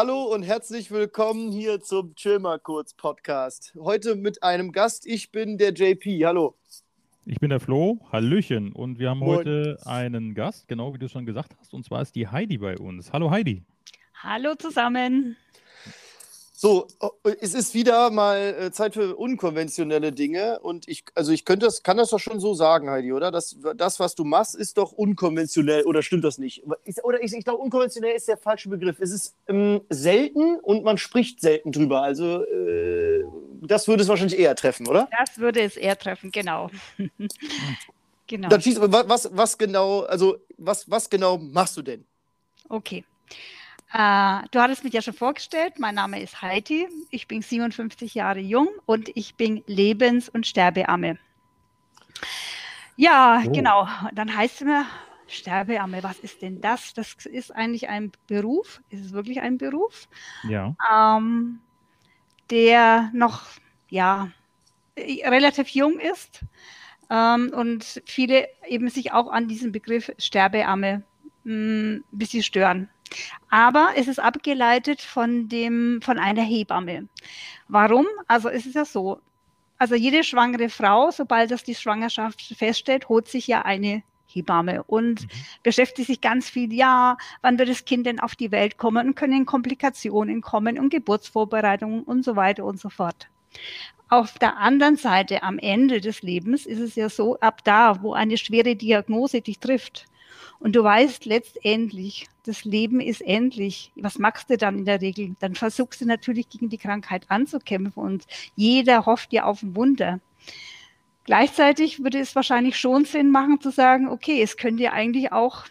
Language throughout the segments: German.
Hallo und herzlich willkommen hier zum Chill mal kurz Podcast. Heute mit einem Gast. Ich bin der JP. Hallo. Ich bin der Flo. Hallöchen. Und wir haben Moin. heute einen Gast, genau wie du schon gesagt hast. Und zwar ist die Heidi bei uns. Hallo Heidi. Hallo zusammen. So, oh, es ist wieder mal äh, Zeit für unkonventionelle Dinge und ich, also ich könnte das, kann das doch schon so sagen, Heidi, oder? Das, das was du machst, ist doch unkonventionell oder stimmt das nicht? Ist, oder ich, ich glaube, unkonventionell ist der falsche Begriff. Es ist ähm, selten und man spricht selten drüber. Also äh, das würde es wahrscheinlich eher treffen, oder? Das würde es eher treffen, genau. genau. Dann schieß, wa- was, was genau, also was, was genau machst du denn? Okay. Äh, du hattest mich ja schon vorgestellt. Mein Name ist Heidi. Ich bin 57 Jahre jung und ich bin Lebens- und Sterbeamme. Ja, Oh. genau. Dann heißt es immer, Sterbeamme, was ist denn das? Das ist eigentlich ein Beruf. Ist es wirklich ein Beruf? Ja. ähm, der noch ja, relativ jung ist ähm, und viele eben sich auch an diesem Begriff Sterbeamme mh, ein bisschen stören. Aber es ist abgeleitet von, dem, von einer Hebamme. Warum? Also es ist ja so, also jede schwangere Frau, sobald das die Schwangerschaft feststellt, holt sich ja eine Hebamme und Mhm. beschäftigt sich ganz viel, ja, wann wird das Kind denn auf die Welt kommen und können Komplikationen kommen und Geburtsvorbereitungen und so weiter und so fort. Auf der anderen Seite, am Ende des Lebens, ist es ja so, ab da, wo eine schwere Diagnose dich trifft und du weißt letztendlich, das Leben ist endlich, was machst du dann in der Regel? Dann versuchst du natürlich gegen die Krankheit anzukämpfen und jeder hofft ja auf ein Wunder. Gleichzeitig würde es wahrscheinlich schon Sinn machen zu sagen, okay, es könnte ja eigentlich auch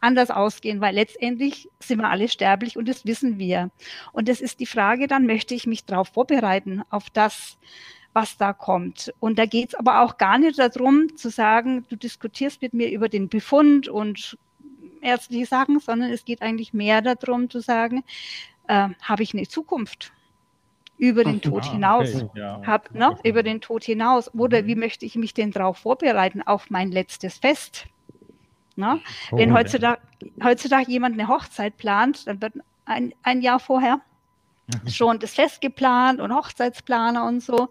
anders ausgehen, weil letztendlich sind wir alle sterblich und das wissen wir. Und das ist die Frage, dann möchte ich mich darauf vorbereiten, auf das, was da kommt. Und da geht es aber auch gar nicht darum zu sagen, du diskutierst mit mir über den Befund und ärztliche Sachen, sondern es geht eigentlich mehr darum zu sagen, äh, habe ich eine Zukunft über den Mhm. Tod Ah, hinaus? okay. Ja. Hab, ne, über den Tod hinaus. Oder wie möchte ich mich denn darauf vorbereiten, auf mein letztes Fest? Ne? Oh, Wenn heutzutage, heutzutage jemand eine Hochzeit plant, dann wird ein, ein Jahr vorher schon das Fest geplant und Hochzeitsplaner und so.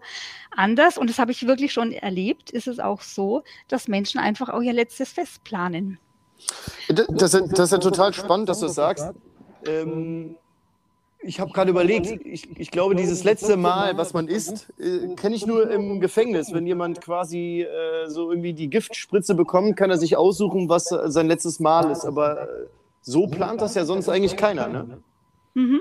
Anders, und das habe ich wirklich schon erlebt, ist es auch so, dass Menschen einfach auch ihr letztes Fest planen. Das, das, ist- das ist ja total spannend, dass du das sagst. Ähm, ich habe gerade überlegt, ich, ich glaube, dieses letzte Mal, was man isst, äh, kenne ich nur im Gefängnis. Wenn jemand quasi äh, so irgendwie die Giftspritze bekommt, kann er sich aussuchen, was sein letztes Mal ist. Aber äh, so plant das ja sonst eigentlich keiner. Ne? Mhm.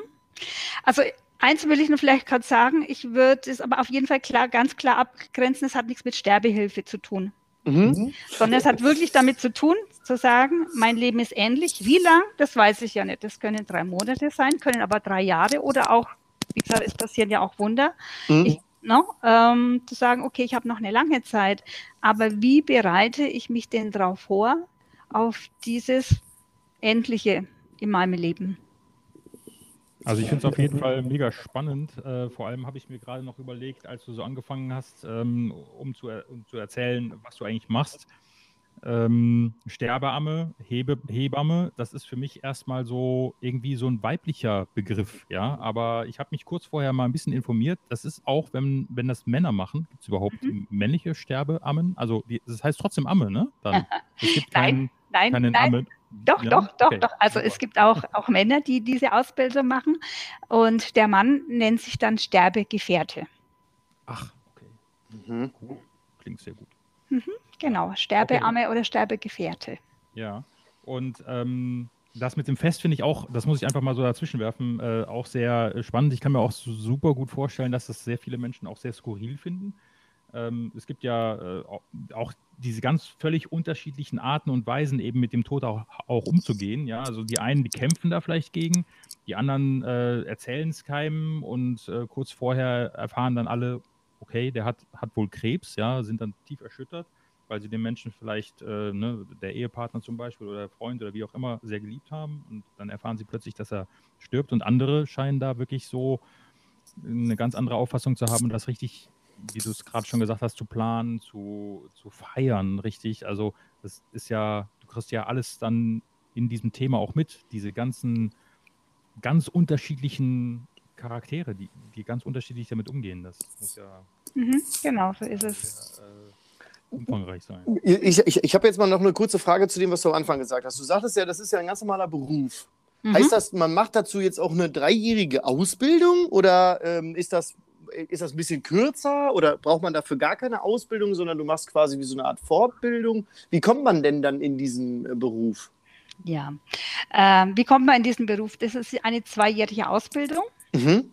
Also eins will ich nur vielleicht gerade sagen, ich würde es aber auf jeden Fall klar, ganz klar abgrenzen, es hat nichts mit Sterbehilfe zu tun. Mhm. sondern es hat wirklich damit zu tun, zu sagen, mein Leben ist ähnlich. Wie lang, das weiß ich ja nicht. Das können drei Monate sein, können aber drei Jahre oder auch, wie gesagt, es passieren ja auch Wunder. Mhm. Ich, no, ähm, zu sagen, okay, ich habe noch eine lange Zeit, aber wie bereite ich mich denn darauf vor, auf dieses Endliche in meinem Leben? Also ich finde es auf jeden Fall mega spannend. Äh, vor allem habe ich mir gerade noch überlegt, als du so angefangen hast, ähm, um, zu, er- um zu erzählen, was du eigentlich machst. Ähm, Sterbeamme, Hebe, Hebamme, das ist für mich erstmal so irgendwie so ein weiblicher Begriff, ja. Aber ich habe mich kurz vorher mal ein bisschen informiert. Das ist auch, wenn, wenn das Männer machen, gibt es überhaupt männliche Sterbeammen? Also die, das heißt trotzdem Amme, ne? Dann. Es gibt Nein, keinen, Nein, keinen nein, Amme. Doch, Ja? doch, doch, Okay. doch. Also es gibt auch, auch Männer, die diese Ausbildung machen. Und der Mann nennt sich dann Sterbegefährte. Ach, okay. Mhm. Klingt sehr gut. Genau, Sterbeamme oder Sterbegefährte. Ja, und ähm, das mit dem Fest finde ich auch, das muss ich einfach mal so dazwischen werfen, äh, auch sehr äh, spannend. Ich kann mir auch su- super gut vorstellen, dass das sehr viele Menschen auch sehr skurril finden. Ähm, es gibt ja äh, auch, diese ganz völlig unterschiedlichen Arten und Weisen, eben mit dem Tod auch, auch umzugehen. Ja, also die einen, die kämpfen da vielleicht gegen, die anderen äh, erzählen es keinem und äh, kurz vorher erfahren dann alle, okay, der hat, hat wohl Krebs, ja, sind dann tief erschüttert, weil sie den Menschen vielleicht, äh, ne, der Ehepartner zum Beispiel oder der Freund oder wie auch immer, sehr geliebt haben und dann erfahren sie plötzlich, dass er stirbt und andere scheinen da wirklich so eine ganz andere Auffassung zu haben und das richtig, wie du es gerade schon gesagt hast, zu planen, zu, zu feiern, richtig. Also das ist ja, du kriegst ja alles dann in diesem Thema auch mit, diese ganzen ganz unterschiedlichen Charaktere, die, die ganz unterschiedlich damit umgehen. Das muss ja. Mhm, genau, so ist es. Äh, umfangreich sein. Ich, ich, ich habe jetzt mal noch eine kurze Frage zu dem, was du am Anfang gesagt hast. Du sagtest ja, das ist ja ein ganz normaler Beruf. Mhm. Heißt das, man macht dazu jetzt auch eine dreijährige Ausbildung oder ähm, ist, das, ist das ein bisschen kürzer oder braucht man dafür gar keine Ausbildung, sondern du machst quasi wie so eine Art Fortbildung? Wie kommt man denn dann in diesen äh, Beruf? Ja, ähm, wie kommt man in diesen Beruf? Das ist eine zweijährige Ausbildung. Mhm.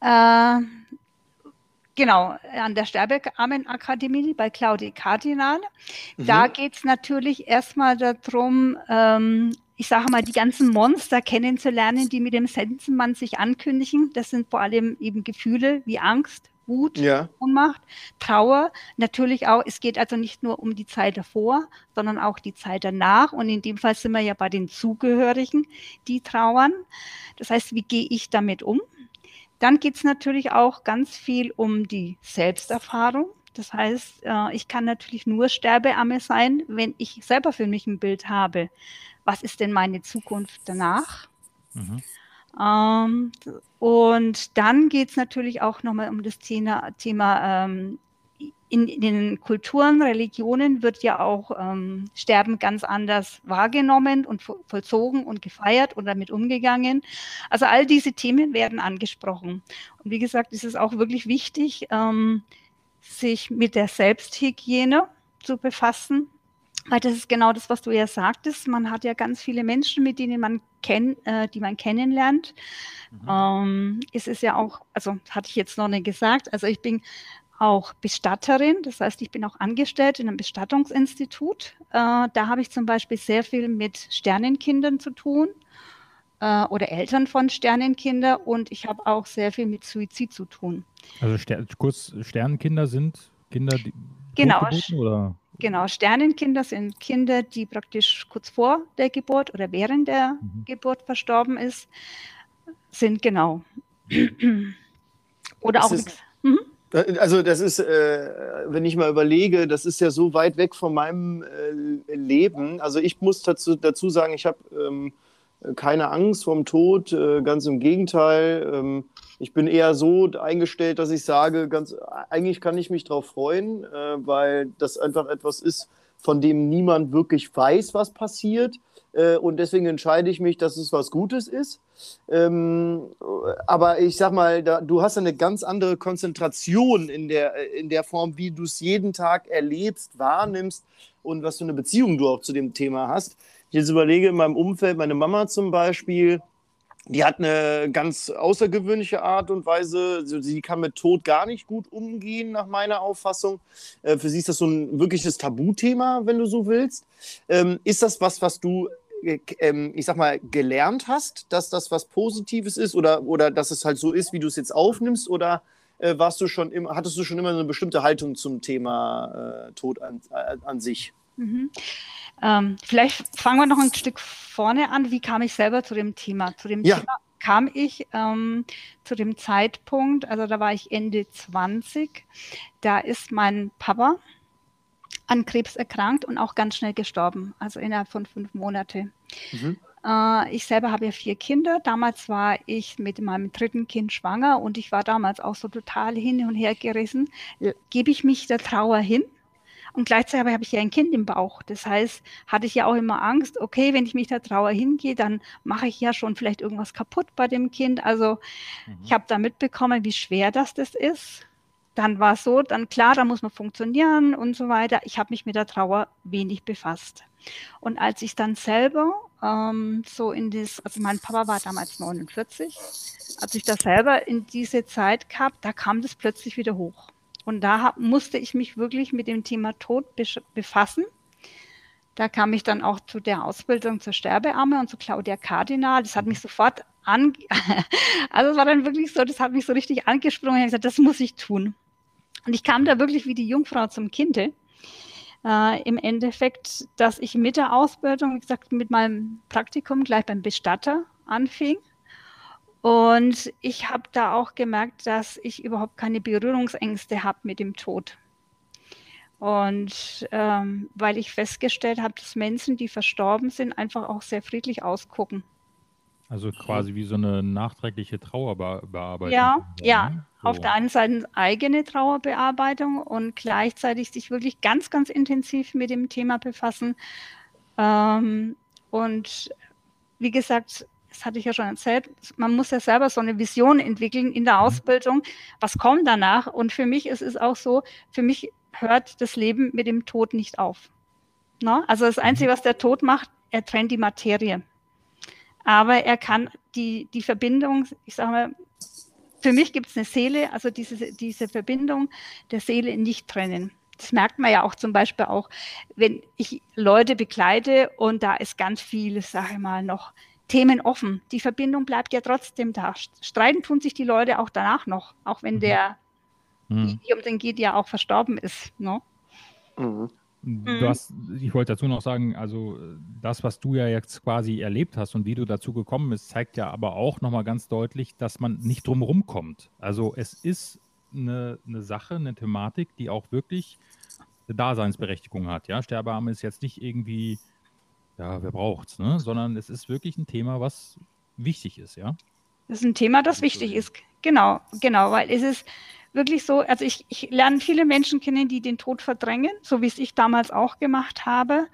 Äh, genau, an der Sterbearmenakademie bei Claudia Kardinal. Mhm. Da geht es natürlich erstmal darum, ähm, ich sage mal, die ganzen Monster kennenzulernen, die mit dem Sensenmann sich ankündigen. Das sind vor allem eben Gefühle wie Angst, Wut, ja. Ohnmacht, Trauer. Natürlich auch, es geht also nicht nur um die Zeit davor, sondern auch die Zeit danach. Und in dem Fall sind wir ja bei den Zugehörigen, die trauern. Das heißt, wie gehe ich damit um? Dann geht es natürlich auch ganz viel um die Selbsterfahrung. Das heißt, äh, ich kann natürlich nur Sterbeamme sein, wenn ich selber für mich ein Bild habe was ist denn meine Zukunft danach? Mhm. Ähm, und dann geht es natürlich auch nochmal um das Thema, Thema ähm, in, in, den Kulturen, Religionen wird ja auch ähm, Sterben ganz anders wahrgenommen und vollzogen und gefeiert und damit umgegangen. Also all diese Themen werden angesprochen. Und wie gesagt, ist es auch wirklich wichtig, ähm, sich mit der Selbsthygiene zu befassen, weil das ist genau das, was du ja sagtest. Man hat ja ganz viele Menschen, mit denen man kennt, äh, die man kennenlernt. Mhm. Ähm, es ist ja auch, also hatte ich jetzt noch nicht gesagt, also ich bin auch Bestatterin, das heißt, ich bin auch angestellt in einem Bestattungsinstitut. Äh, da habe ich zum Beispiel sehr viel mit Sternenkindern zu tun äh, oder Eltern von Sternenkindern und ich habe auch sehr viel mit Suizid zu tun. Also Ster kurz, Sternenkinder sind Kinder, die genau. oder? Genau, Sternenkinder sind Kinder, die praktisch kurz vor der Geburt oder während der mhm. Geburt verstorben ist, sind genau. oder auch ist, mhm. Also das ist, äh, wenn ich mal überlege, das ist ja so weit weg von meinem äh, Leben. Also ich muss dazu, dazu sagen, ich habe ähm, keine Angst vorm Tod, äh, ganz im Gegenteil. Ähm, ich bin eher so eingestellt, dass ich sage, ganz, eigentlich kann ich mich darauf freuen, äh, weil das einfach etwas ist, von dem niemand wirklich weiß, was passiert. Äh, und deswegen entscheide ich mich, dass es was Gutes ist. Ähm, aber ich sag mal, da, du hast eine ganz andere Konzentration in der, in der Form, wie du es jeden Tag erlebst, wahrnimmst und was für eine Beziehung du auch zu dem Thema hast. Ich jetzt überlege in meinem Umfeld, meine Mama zum Beispiel, die hat eine ganz außergewöhnliche Art und Weise. Sie kann mit Tod gar nicht gut umgehen, nach meiner Auffassung. Äh, für sie ist das so ein wirkliches Tabuthema, wenn du so willst. Ähm, ist das was, was du, äh, ähm, ich sag mal, gelernt hast, dass das was Positives ist oder, oder dass es halt so ist, wie du es jetzt aufnimmst? Oder äh, warst du schon immer, hattest du schon immer eine bestimmte Haltung zum Thema Tod an, an sich? Mhm. Ähm, vielleicht fangen wir noch ein Stück vorne an. Wie kam ich selber zu dem Thema? Zu dem ja. Thema kam ich ähm, zu dem Zeitpunkt, also da war ich Ende 20, da ist mein Papa an Krebs erkrankt und auch ganz schnell gestorben, also innerhalb von fünf Monaten. Mhm. Äh, ich selber habe ja vier Kinder. Damals war ich mit meinem dritten Kind schwanger und ich war damals auch so total hin und her gerissen. Gebe ich mich der Trauer hin? Und gleichzeitig habe ich ja ein Kind im Bauch. Das heißt, hatte ich ja auch immer Angst, okay, wenn ich mich der Trauer hingehe, dann mache ich ja schon vielleicht irgendwas kaputt bei dem Kind. Also mhm. ich habe da mitbekommen, wie schwer das, das ist. Dann war es so, dann klar, da muss man funktionieren und so weiter. Ich habe mich mit der Trauer wenig befasst. Und als ich dann selber ähm, so in das, also mein Papa war damals 49, als ich das selber in diese Zeit gab, da kam das plötzlich wieder hoch. Und da hab, musste ich mich wirklich mit dem Thema Tod befassen. Da kam ich dann auch zu der Ausbildung zur Sterbearme und zu Claudia Kardinal. Das hat mich sofort an, also es war dann wirklich so, das hat mich so richtig angesprungen. Ich habe gesagt, das muss ich tun. Und ich kam da wirklich wie die Jungfrau zum Kinde. Äh, Im Endeffekt, dass ich mit der Ausbildung, wie gesagt, mit meinem Praktikum gleich beim Bestatter anfing und ich habe da auch gemerkt, dass ich überhaupt keine Berührungsängste habe mit dem Tod. Und ähm, weil ich festgestellt habe, dass Menschen, die verstorben sind, einfach auch sehr friedlich ausgucken. Also quasi wie so eine nachträgliche Trauerbearbeitung. Ja, ja. Ne? So. Auf der einen Seite eigene Trauerbearbeitung und gleichzeitig sich wirklich ganz, ganz intensiv mit dem Thema befassen. Ähm, und wie gesagt, das hatte ich ja schon erzählt, man muss ja selber so eine Vision entwickeln in der mhm. Ausbildung. Was kommt danach? Und für mich ist es auch so, für mich hört das Leben mit dem Tod nicht auf. No? Also das Einzige, mhm. was der Tod macht, er trennt die Materie. Aber er kann die, die Verbindung, ich sage mal, für mich gibt es eine Seele, also diese, diese Verbindung der Seele nicht trennen. Das merkt man ja auch zum Beispiel auch, wenn ich Leute begleite und da ist ganz viel, sage ich mal, noch Themen offen. Die Verbindung bleibt ja trotzdem da. Streiten tun sich die Leute auch danach noch, auch wenn mhm. der, mhm. die um den geht, ja auch verstorben ist. Ne? Mhm. Du hast, ich wollte dazu noch sagen, also das, was du ja jetzt quasi erlebt hast und wie du dazu gekommen bist, zeigt ja aber auch nochmal ganz deutlich, dass man nicht drum kommt. Also es ist eine, eine Sache, eine Thematik, die auch wirklich eine Daseinsberechtigung hat. Ja, Sterbearme ist jetzt nicht irgendwie, ja, wer braucht's, ne? Sondern es ist wirklich ein Thema, was wichtig ist, ja. Das ist ein Thema, das wichtig ist. Genau, genau, weil es ist wirklich so, also ich, ich lerne viele Menschen kennen, die den Tod verdrängen, so wie es ich damals auch gemacht habe.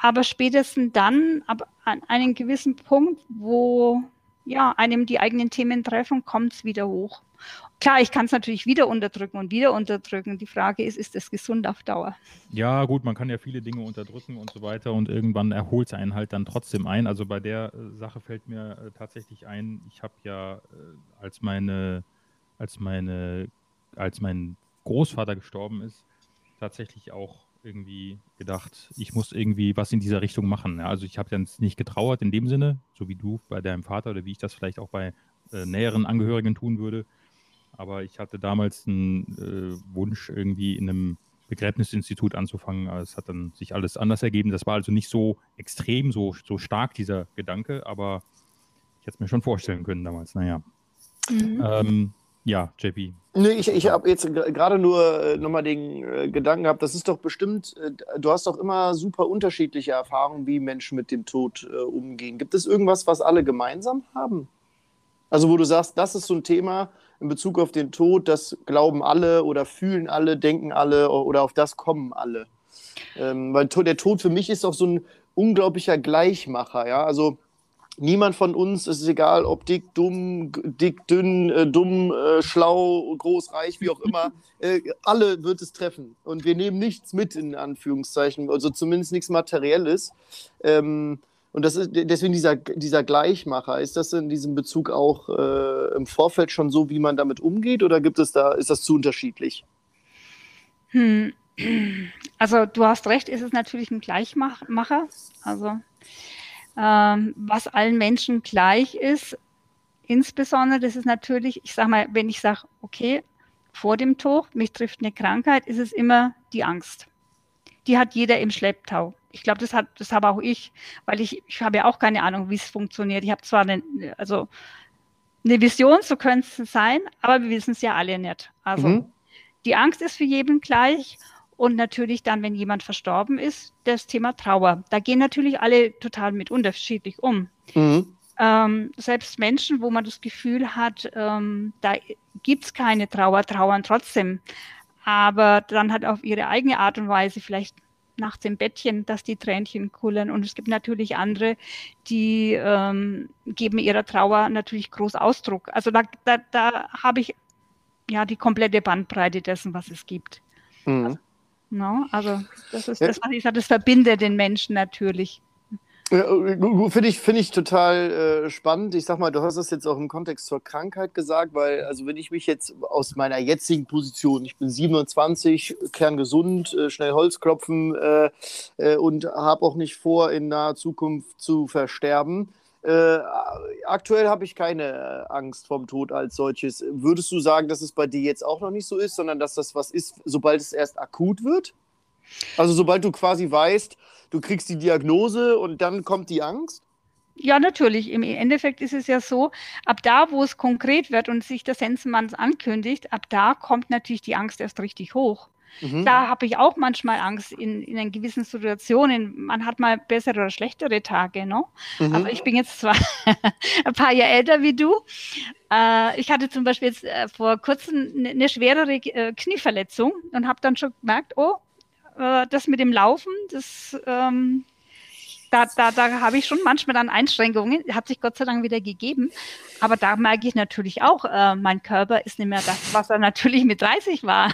Aber spätestens dann, ab an einem gewissen Punkt, wo ja, einem die eigenen Themen treffen, kommt es wieder hoch. Klar, ich kann es natürlich wieder unterdrücken und wieder unterdrücken. Die Frage ist, ist das gesund auf Dauer? Ja, gut, man kann ja viele Dinge unterdrücken und so weiter und irgendwann erholt es einen halt dann trotzdem ein. Also bei der äh, Sache fällt mir äh, tatsächlich ein, ich habe ja, äh, als meine, als meine, als mein Großvater gestorben ist, tatsächlich auch irgendwie gedacht, ich muss irgendwie was in dieser Richtung machen. Ja, also ich habe dann nicht getrauert in dem Sinne, so wie du bei deinem Vater oder wie ich das vielleicht auch bei äh, näheren Angehörigen tun würde aber ich hatte damals einen äh, Wunsch, irgendwie in einem Begräbnisinstitut anzufangen. Es hat dann sich alles anders ergeben. Das war also nicht so extrem, so, so stark, dieser Gedanke, aber ich hätte es mir schon vorstellen können damals. Naja. Mhm. Ähm, ja, JP. Nee, ich, ich habe jetzt gerade nur äh, nochmal den äh, Gedanken gehabt, das ist doch bestimmt, äh, du hast doch immer super unterschiedliche Erfahrungen, wie Menschen mit dem Tod äh, umgehen. Gibt es irgendwas, was alle gemeinsam haben? Also wo du sagst, das ist so ein Thema, in Bezug auf den Tod, das glauben alle oder fühlen alle, denken alle oder auf das kommen alle. Ähm, weil der Tod für mich ist auch so ein unglaublicher Gleichmacher, ja. Also niemand von uns, es ist egal, ob dick, dumm, dick, dünn, äh, dumm, äh, schlau, groß, reich, wie auch immer, äh, alle wird es treffen. Und wir nehmen nichts mit, in Anführungszeichen, also zumindest nichts Materielles. Ähm, und das ist deswegen dieser, dieser Gleichmacher. Ist das in diesem Bezug auch äh, im Vorfeld schon so, wie man damit umgeht, oder gibt es da, ist das zu unterschiedlich? Hm. Also du hast recht, ist es natürlich ein Gleichmacher. Also was allen Menschen gleich ist, insbesondere, das ist natürlich, ich sage mal, wenn ich sage, okay, vor dem Tod, mich trifft eine Krankheit, ist es immer die Angst. Die hat jeder im Schlepptau ich glaube, das, das habe auch ich, weil ich, ich habe ja auch keine Ahnung, wie es funktioniert. Ich habe zwar eine, also eine Vision, so könnte es sein, aber wir wissen es ja alle nicht. Also mhm. die Angst ist für jeden gleich und natürlich dann, wenn jemand verstorben ist, das Thema Trauer. Da gehen natürlich alle total mit unterschiedlich um. Mhm. Ähm, selbst Menschen, wo man das Gefühl hat, ähm, da gibt es keine Trauer, trauern trotzdem. Aber dann hat auf ihre eigene Art und Weise vielleicht nachts im Bettchen, dass die Tränchen kullern. Und es gibt natürlich andere, die ähm, geben ihrer Trauer natürlich groß Ausdruck. Also da, da, da habe ich ja die komplette Bandbreite dessen, was es gibt. Mhm. Also, no, also das ist das, was ich sage, das verbindet den Menschen natürlich. Finde ich, find ich total äh, spannend. Ich sag mal, du hast das jetzt auch im Kontext zur Krankheit gesagt, weil, also wenn ich mich jetzt aus meiner jetzigen Position, ich bin 27, kerngesund, äh, schnell Holz klopfen äh, äh und habe auch nicht vor, in naher Zukunft zu versterben. Äh, aktuell habe ich keine äh, Angst vom Tod als solches. Würdest du sagen, dass es bei dir jetzt auch noch nicht so ist, sondern dass das was ist, sobald es erst akut wird? Also sobald du quasi weißt, du kriegst die Diagnose und dann kommt die Angst? Ja, natürlich. Im Endeffekt ist es ja so, ab da, wo es konkret wird und sich der Sensenmann ankündigt, ab da kommt natürlich die Angst erst richtig hoch. Mhm. Da habe ich auch manchmal Angst in, in gewissen Situationen. Man hat mal bessere oder schlechtere Tage, ne? Mhm. Aber ich bin jetzt zwar ein paar Jahre älter wie du. Äh, ich hatte zum Beispiel jetzt äh, vor kurzem eine, eine schwerere äh, Knieverletzung und habe dann schon gemerkt, oh, das mit dem Laufen, das ähm, da, da, da habe ich schon manchmal dann Einschränkungen, hat sich Gott sei Dank wieder gegeben. Aber da merke ich natürlich auch, äh, mein Körper ist nicht mehr das, was er natürlich mit 30 war.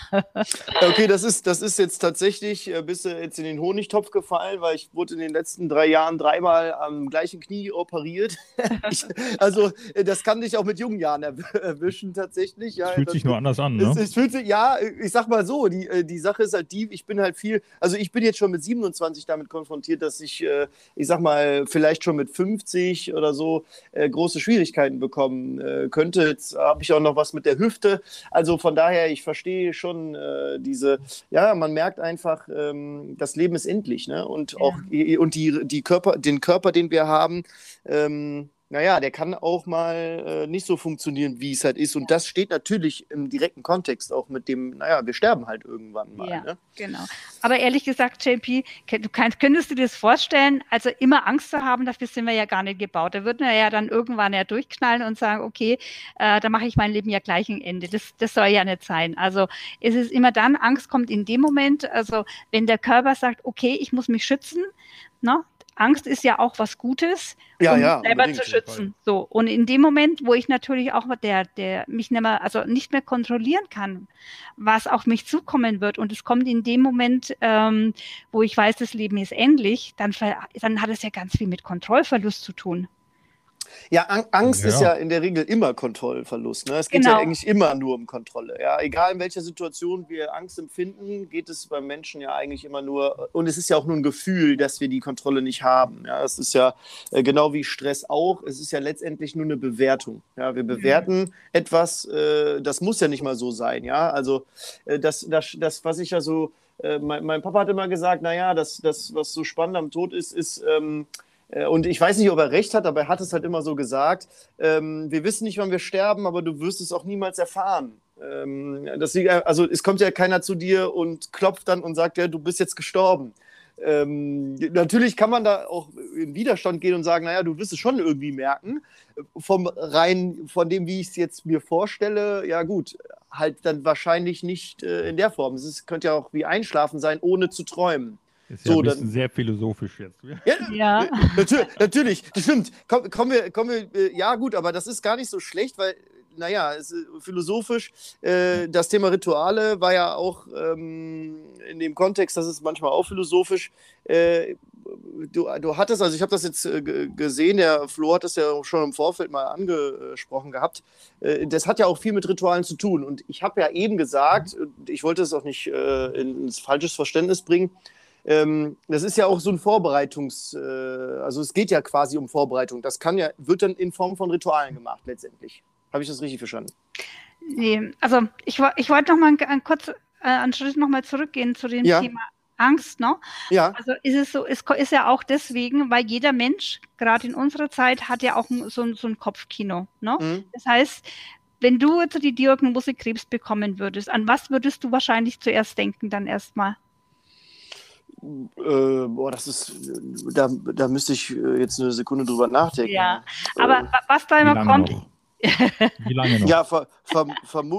okay, das ist, das ist jetzt tatsächlich, äh, bist du jetzt in den Honigtopf gefallen, weil ich wurde in den letzten drei Jahren dreimal am gleichen Knie operiert. ich, also, äh, das kann dich auch mit jungen Jahren erwischen, tatsächlich. Ja, fühlt das, sich nur anders an, ne? Es, es, fühlt sich, ja, ich sag mal so, die, äh, die Sache ist halt die, ich bin halt viel, also ich bin jetzt schon mit 27 damit konfrontiert, dass ich ich sag mal, vielleicht schon mit 50 oder so äh, große Schwierigkeiten bekommen äh, könnte. Jetzt habe ich auch noch was mit der Hüfte. Also von daher, ich verstehe schon äh, diese, ja, man merkt einfach, ähm, das Leben ist endlich, ne? Und ja. auch und die, die Körper, den Körper, den wir haben, ähm, naja, der kann auch mal äh, nicht so funktionieren, wie es halt ist. Und das steht natürlich im direkten Kontext auch mit dem, naja, wir sterben halt irgendwann mal. Ja, ne? genau. Aber ehrlich gesagt, JP, du kannst, könntest du dir das vorstellen, also immer Angst zu haben, dafür sind wir ja gar nicht gebaut. Da würden wir ja dann irgendwann ja durchknallen und sagen, okay, äh, da mache ich mein Leben ja gleich ein Ende. Das, das soll ja nicht sein. Also es ist immer dann, Angst kommt in dem Moment, also wenn der Körper sagt, okay, ich muss mich schützen, ne, Angst ist ja auch was Gutes, ja, um ja, selber zu schützen. So und in dem Moment, wo ich natürlich auch der, der mich nicht mehr, also nicht mehr kontrollieren kann, was auf mich zukommen wird, und es kommt in dem Moment, ähm, wo ich weiß, das Leben ist endlich, dann, dann hat es ja ganz viel mit Kontrollverlust zu tun. Ja, Angst ja. ist ja in der Regel immer Kontrollverlust. Ne? Es geht genau. ja eigentlich immer nur um Kontrolle. Ja? Egal in welcher Situation wir Angst empfinden, geht es beim Menschen ja eigentlich immer nur, und es ist ja auch nur ein Gefühl, dass wir die Kontrolle nicht haben. Ja? Es ist ja äh, genau wie Stress auch, es ist ja letztendlich nur eine Bewertung. Ja? Wir bewerten mhm. etwas, äh, das muss ja nicht mal so sein. Ja? Also äh, das, das, das, was ich ja so, äh, mein, mein, Papa hat immer gesagt, naja, das, das, was so spannend am Tod ist, ist, ähm, äh, und ich weiß nicht, ob er recht hat, aber er hat es halt immer so gesagt. Ähm, wir wissen nicht, wann wir sterben, aber du wirst es auch niemals erfahren. Ähm, das, also es kommt ja keiner zu dir und klopft dann und sagt, ja, du bist jetzt gestorben. Ähm, natürlich kann man da auch in Widerstand gehen und sagen, naja, du wirst es schon irgendwie merken. Vom rein, von dem, wie ich es jetzt mir vorstelle, ja gut, halt dann wahrscheinlich nicht äh, in der Form. Es könnte ja auch wie Einschlafen sein, ohne zu träumen. Ist ja so, ein bisschen dann, sehr philosophisch jetzt. Ja, ja. Natürlich, natürlich, stimmt. Komm, kommen wir, kommen wir, äh, ja gut, aber das ist gar nicht so schlecht, weil, naja, ist, äh, philosophisch, äh, das Thema Rituale war ja auch ähm, in dem Kontext, das ist manchmal auch philosophisch. Äh, du, du hattest, also ich habe das jetzt äh, gesehen, der Flo hat das ja schon im Vorfeld mal angesprochen gehabt. Äh, das hat ja auch viel mit Ritualen zu tun. Und ich habe ja eben gesagt, ich wollte es auch nicht ins falsches Verständnis bringen, ähm, das ist ja auch so ein Vorbereitungs-, äh, also es geht ja quasi um Vorbereitung. Das kann ja, wird dann in Form von Ritualen gemacht letztendlich. Habe ich das richtig verstanden? Nee, also ich, ich wollte noch mal einen, einen, kurz, äh, einen Schritt noch mal zurückgehen zu dem ja. Thema Angst, ne? Ja. Also ist es so, es ist ja auch deswegen, weil jeder Mensch, gerade in unserer Zeit, hat ja auch so, so ein Kopfkino, ne? Mhm. Das heißt, wenn du jetzt die Diagnose Krebs bekommen würdest, an was würdest du wahrscheinlich zuerst denken dann erstmal? Äh, boah, das ist, da, da müsste ich äh, jetzt eine Sekunde drüber nachdenken. Ja, aber äh, was da immer kommt. Noch? wie lange noch? Ja, ver, ver,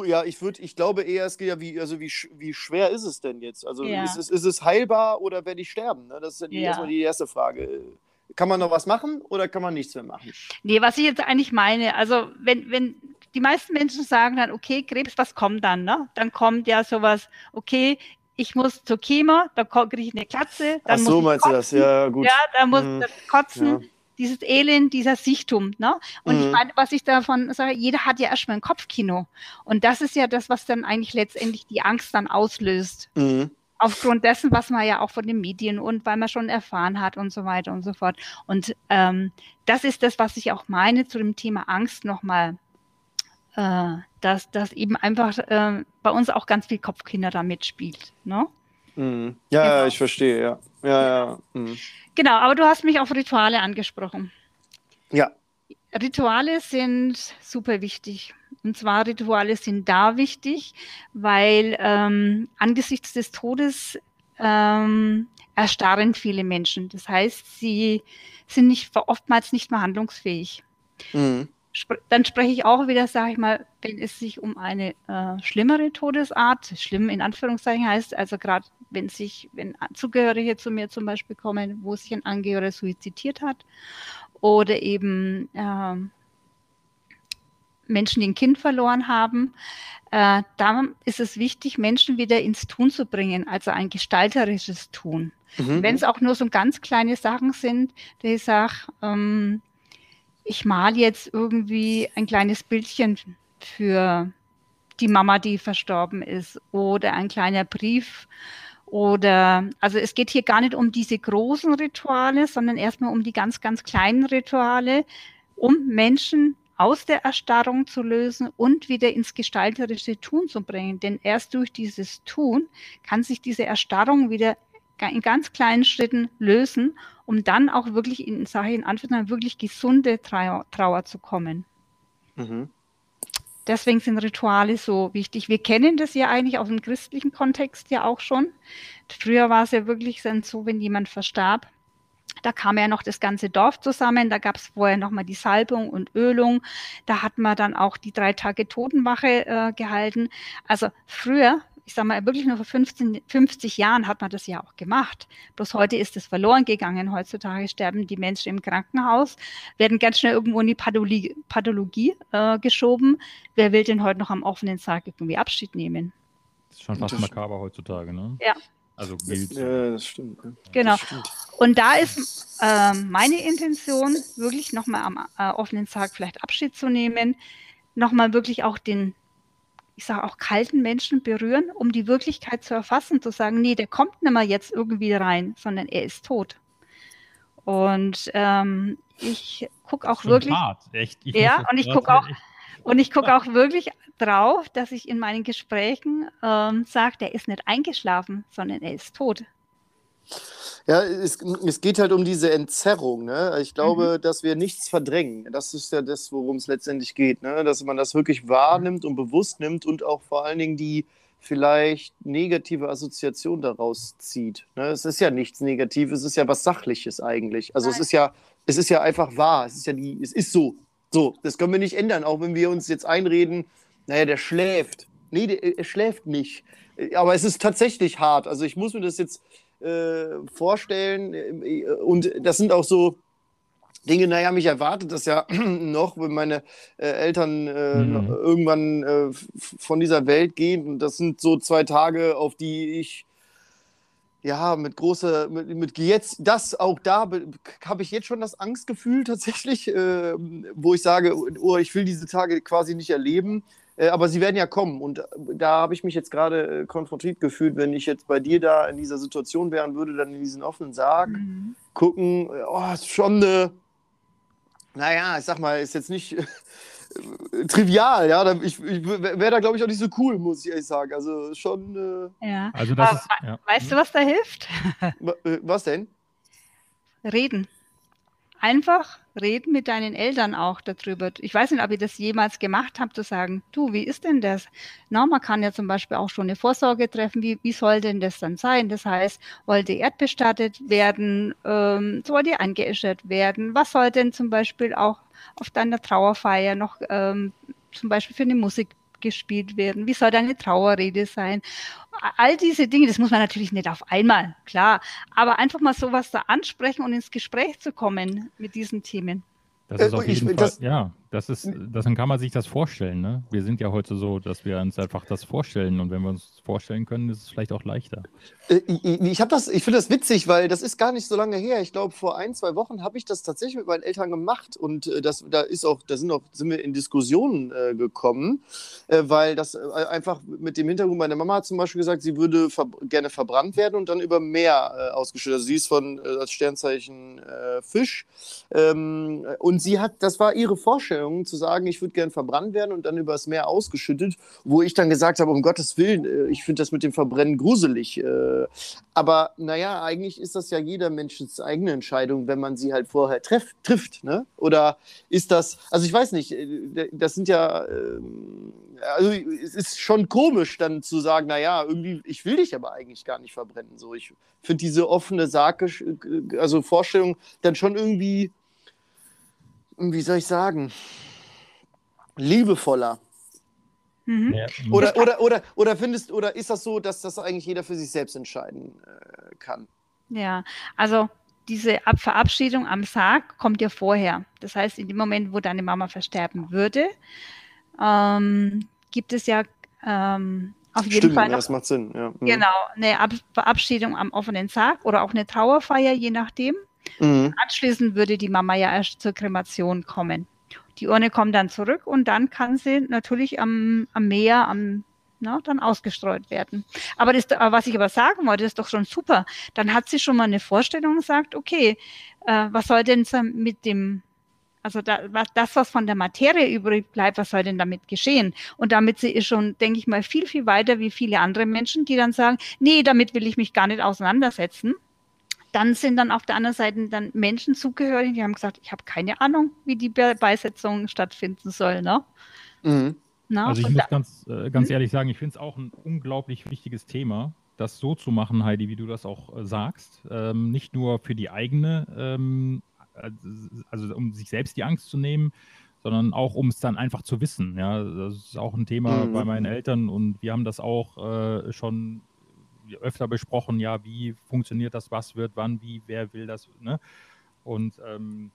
ja ich würde, ich glaube eher, es geht ja, wie, also wie, wie schwer ist es denn jetzt? Also ja. ist, es, ist es heilbar oder werde ich sterben? Ne? Das ist ja, die, ja. erstmal die erste Frage. Kann man noch was machen oder kann man nichts mehr machen? Nee, was ich jetzt eigentlich meine, also wenn, wenn die meisten Menschen sagen dann, okay, Krebs, was kommt dann? Ne? Dann kommt ja sowas, okay, ich muss zur Chemo, da kriege ich eine Klatze. Ach so, meinst kotzen. du das? Ja, gut. Ja, da muss mhm. kotzen. Ja. Dieses Elend, dieser Sichtum. Ne? Und mhm. ich meine, was ich davon sage, jeder hat ja erstmal ein Kopfkino. Und das ist ja das, was dann eigentlich letztendlich die Angst dann auslöst. Mhm. Aufgrund dessen, was man ja auch von den Medien und weil man schon erfahren hat und so weiter und so fort. Und ähm, das ist das, was ich auch meine zu dem Thema Angst nochmal äh, dass, dass eben einfach äh, bei uns auch ganz viel Kopfkinder da mitspielt. Ne? Mhm. Ja, genau. ich verstehe, ja. ja, ja. Mhm. Genau, aber du hast mich auf Rituale angesprochen. Ja. Rituale sind super wichtig. Und zwar Rituale sind da wichtig, weil ähm, angesichts des Todes ähm, erstarren viele Menschen. Das heißt, sie sind nicht, oftmals nicht mehr handlungsfähig. Mhm. Dann spreche ich auch wieder, sage ich mal, wenn es sich um eine äh, schlimmere Todesart, schlimm in Anführungszeichen heißt, also gerade wenn sich, wenn Zugehörige zu mir zum Beispiel kommen, wo sich ein Angehöriger suizidiert hat oder eben äh, Menschen, die ein Kind verloren haben, äh, da ist es wichtig, Menschen wieder ins Tun zu bringen, also ein gestalterisches Tun. Mhm. Wenn es auch nur so ganz kleine Sachen sind, dass ich sage, ähm, ich male jetzt irgendwie ein kleines Bildchen für die Mama, die verstorben ist, oder ein kleiner Brief. Oder, also es geht hier gar nicht um diese großen Rituale, sondern erstmal um die ganz, ganz kleinen Rituale, um Menschen aus der Erstarrung zu lösen und wieder ins gestalterische Tun zu bringen. Denn erst durch dieses Tun kann sich diese Erstarrung wieder in ganz kleinen Schritten lösen, um dann auch wirklich in, ich in Anführungszeichen, wirklich gesunde Trauer, Trauer zu kommen. Mhm. Deswegen sind Rituale so wichtig. Wir kennen das ja eigentlich aus dem christlichen Kontext ja auch schon. Früher war es ja wirklich so, wenn jemand verstarb, da kam ja noch das ganze Dorf zusammen. Da gab es vorher nochmal die Salbung und Ölung. Da hat man dann auch die drei Tage Totenwache äh, gehalten. Also früher, ich sage mal, wirklich nur vor 15, 50 Jahren hat man das ja auch gemacht. Bloß heute ist es verloren gegangen. Heutzutage sterben die Menschen im Krankenhaus, werden ganz schnell irgendwo in die Pathologie, Pathologie äh, geschoben. Wer will denn heute noch am offenen Sarg irgendwie Abschied nehmen? Das ist schon fast makaber heutzutage, ne? Ja. Also wild. Ja, das stimmt. Ne? Genau. Das stimmt. Und da ist äh, meine Intention, wirklich nochmal am äh, offenen Tag vielleicht Abschied zu nehmen, nochmal wirklich auch den, ich sage auch kalten Menschen berühren, um die Wirklichkeit zu erfassen, zu sagen, nee, der kommt nicht mehr jetzt irgendwie rein, sondern er ist tot. Und ähm, ich gucke auch wirklich. Hart, echt. Ich ja, und ich gucke auch. Und ich gucke auch wirklich drauf, dass ich in meinen Gesprächen ähm, sage, der ist nicht eingeschlafen, sondern er ist tot. Ja, es, es geht halt um diese Entzerrung. Ne? Ich glaube, mhm. dass wir nichts verdrängen. Das ist ja das, worum es letztendlich geht. Ne? Dass man das wirklich wahrnimmt und bewusst nimmt und auch vor allen Dingen die vielleicht negative Assoziation daraus zieht. Ne? Es ist ja nichts Negatives, es ist ja was Sachliches eigentlich. Also es ist ja, es ist ja einfach wahr. Es ist ja die, es ist so. So, das können wir nicht ändern, auch wenn wir uns jetzt einreden, naja, der schläft. Nee, der, er schläft nicht. Aber es ist tatsächlich hart. Also ich muss mir das jetzt äh, vorstellen. Äh, und das sind auch so Dinge, naja, mich erwartet das ja noch, wenn meine äh, Eltern äh, mhm. irgendwann äh, von dieser Welt gehen. Und das sind so zwei Tage, auf die ich ja, mit großer, mit, mit jetzt, das auch da habe ich jetzt schon das Angstgefühl tatsächlich, äh, wo ich sage, oh, ich will diese Tage quasi nicht erleben, aber sie werden ja kommen und da habe ich mich jetzt gerade äh, konfrontiert gefühlt, wenn ich jetzt bei dir da in dieser Situation wären würde, dann in diesen offenen Sarg mhm. gucken, oh, ist schon eine, naja, ich sag mal, ist jetzt nicht trivial, ja. Ich, ich wäre da, glaube ich, auch nicht so cool, muss ich ehrlich sagen. Also schon. Äh ja. Also das ist, ja. Weißt du, was da hilft? Äh, was denn? Reden. Einfach reden mit deinen Eltern auch darüber. Ich weiß nicht, ob ihr das jemals gemacht habt, zu sagen, du, wie ist denn das? Na, man kann ja zum Beispiel auch schon eine Vorsorge treffen. Wie, wie soll denn das dann sein? Das heißt, wollt ihr erdbestattet werden? Ähm, soll ihr eingeäschert werden? Was soll denn zum Beispiel auch auf deiner Trauerfeier noch ähm, zum Beispiel für eine Musik gespielt werden? Wie soll deine Trauerrede sein? All diese Dinge, das muss man natürlich nicht auf einmal, klar, aber einfach mal sowas da ansprechen und ins Gespräch zu kommen mit diesen Themen. Das ist äh, auf jeden ich, Fall, das, ja, das ist, das, dann kann man sich das vorstellen. Ne? Wir sind ja heute so, dass wir uns einfach das vorstellen und wenn wir uns vorstellen können, ist es vielleicht auch leichter. Äh, ich, habe das, ich finde das witzig, weil das ist gar nicht so lange her. Ich glaube, vor ein, zwei Wochen habe ich das tatsächlich mit meinen Eltern gemacht und äh, das, da ist auch, da sind auch, sind wir in Diskussionen äh, gekommen, äh, weil das äh, einfach mit dem Hintergrund, meine Mama hat zum Beispiel gesagt, sie würde ver gerne verbrannt werden und dann über Meer ausgeschüttet. Also sie ist von das Sternzeichen Fisch ähm, und sie hat, das war ihre Vorstellung Vorstellung zu sagen, ich würde gern verbrannt werden und dann übers Meer ausgeschüttet, wo ich dann gesagt habe, um Gottes Willen, äh, ich finde das mit dem Verbrennen gruselig. Äh, aber naja, eigentlich ist das ja jeder Menschens eigene Entscheidung, wenn man sie halt vorher treff, trifft. Ne? Oder ist das, also ich weiß nicht, äh, das sind ja, ähm, also es ist schon komisch dann zu sagen, naja, irgendwie, ich will dich aber eigentlich gar nicht verbrennen. So, ich finde diese offene Sake, also Vorstellung dann schon irgendwie, wie soll ich sagen, liebevoller. Mhm. Oder, oder, oder, oder findest, oder ist das so, dass das eigentlich jeder für sich selbst entscheiden äh, kann? Ja, also diese Ab Verabschiedung am Sarg kommt ja vorher. Das heißt, in dem Moment, wo deine Mama versterben würde, ähm, gibt es ja ähm, auf jeden Stimmt, Fall noch, das macht Sinn. Ja. Mhm. Genau, eine Ab Verabschiedung am offenen Sarg oder auch eine Trauerfeier, je nachdem. Mhm. Anschließend würde die Mama ja erst zur Kremation kommen. Die Urne kommt dann zurück und dann kann sie natürlich am, am Meer, am, na, dann ausgestreut werden. Aber das, was ich aber sagen wollte, ist doch schon super. Dann hat sie schon mal eine Vorstellung und sagt, okay, äh, was soll denn mit dem, also da, was, das, was von der Materie übrig bleibt, was soll denn damit geschehen? Und damit sie ist schon, denke ich mal, viel, viel weiter wie viele andere Menschen, die dann sagen, nee, damit will ich mich gar nicht auseinandersetzen dann sind dann auf der anderen Seite dann Menschen zugehörig, die haben gesagt, ich habe keine Ahnung, wie die Beisetzung stattfinden soll. Ne? Mhm. Na, also ich muss ganz, äh, ganz hm? ehrlich sagen, ich finde es auch ein unglaublich wichtiges Thema, das so zu machen, Heidi, wie du das auch äh, sagst. Ähm, nicht nur für die eigene, ähm, also um sich selbst die Angst zu nehmen, sondern auch um es dann einfach zu wissen. Ja, das ist auch ein Thema mhm. bei meinen Eltern und wir haben das auch äh, schon öfter besprochen, ja, wie funktioniert das, was wird, wann, wie, wer will das, ne? Und ähm,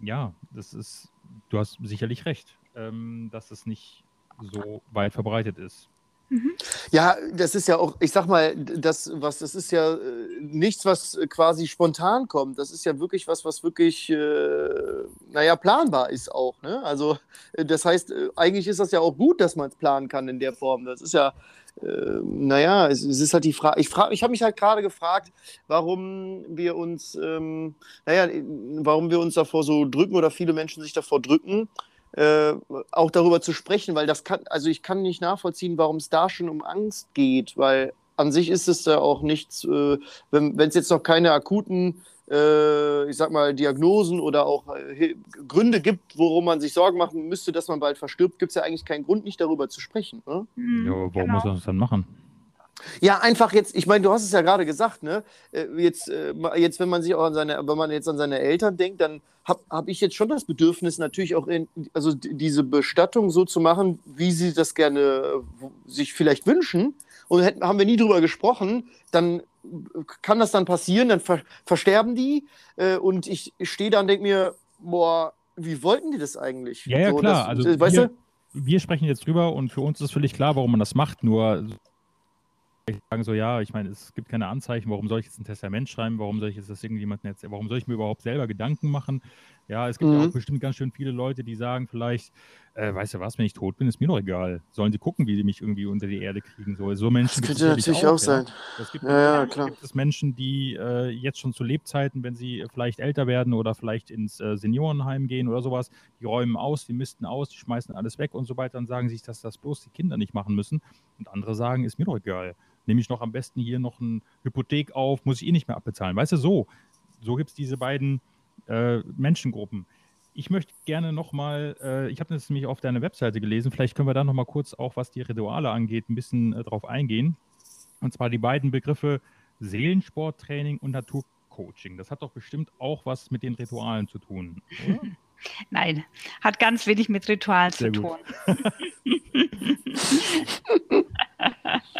ja, das ist, du hast sicherlich recht, ähm, dass es nicht so weit verbreitet ist. Mhm. Ja, das ist ja auch, ich sag mal, das, was, das ist ja äh, nichts, was quasi spontan kommt. Das ist ja wirklich was, was wirklich, äh, naja, planbar ist auch. Ne? Also, äh, das heißt, äh, eigentlich ist das ja auch gut, dass man es planen kann in der Form. Das ist ja, äh, naja, es, es, ist halt die Frage, ich, frag, ich habe mich halt gerade gefragt, warum wir uns, ähm, naja, warum wir uns davor so drücken oder viele Menschen sich davor drücken, äh, auch darüber zu sprechen, weil das kann, also ich kann nicht nachvollziehen, warum es da schon um Angst geht, weil an sich ist es ja auch nichts, äh, wenn es jetzt noch keine akuten äh, ich sag mal, Diagnosen oder auch äh, Gründe gibt, worum man sich Sorgen machen müsste, dass man bald verstirbt, gibt es ja eigentlich keinen Grund, nicht darüber zu sprechen. Ne? Ja, aber warum genau. muss man das dann machen? Ja, einfach jetzt, ich meine, du hast es ja gerade gesagt, ne? Äh, jetzt, äh, jetzt, wenn man sich auch an seine, wenn man jetzt an seine Eltern denkt, dann habe hab ich jetzt schon das Bedürfnis, natürlich auch in, also diese Bestattung so zu machen, wie sie das gerne sich vielleicht wünschen. Und hätten, haben wir nie drüber gesprochen, dann kann das dann passieren, dann ver versterben die äh, und ich, ich stehe da und denke mir, boah, wie wollten die das eigentlich? Ja, ja, so, klar. Das, also, äh, weißt wir, du? wir sprechen jetzt drüber und für uns ist völlig klar, warum man das macht. Nur sagen so, ja, ich meine, es gibt keine Anzeichen, warum soll ich jetzt ein Testament schreiben, warum soll ich jetzt das irgendjemandem jetzt, warum soll ich mir überhaupt selber Gedanken machen? Ja, es gibt mhm. ja auch bestimmt ganz schön viele Leute, die sagen vielleicht, äh, weißt du was, wenn ich tot bin, ist mir doch egal. Sollen sie gucken, wie sie mich irgendwie unter die Erde kriegen. So, so Menschen das könnte natürlich auch, auch sein. Ja. gibt, ja, ja, klar. gibt es Menschen, die äh, jetzt schon zu Lebzeiten, wenn sie vielleicht älter werden oder vielleicht ins äh, Seniorenheim gehen oder sowas, die räumen aus, die misten aus, die schmeißen alles weg und so weiter und sagen sich, dass das bloß die Kinder nicht machen müssen. Und andere sagen, ist mir doch egal nehme ich noch am besten hier noch eine Hypothek auf, muss ich eh nicht mehr abbezahlen. Weißt du, so. So gibt es diese beiden äh, Menschengruppen. Ich möchte gerne nochmal, äh, ich habe das nämlich auf deiner Webseite gelesen, vielleicht können wir da nochmal kurz auch, was die Rituale angeht, ein bisschen äh, drauf eingehen. Und zwar die beiden Begriffe Seelensporttraining und Naturcoaching. Das hat doch bestimmt auch was mit den Ritualen zu tun, oder? Nein, hat ganz wenig mit Ritualen Sehr zu gut. tun.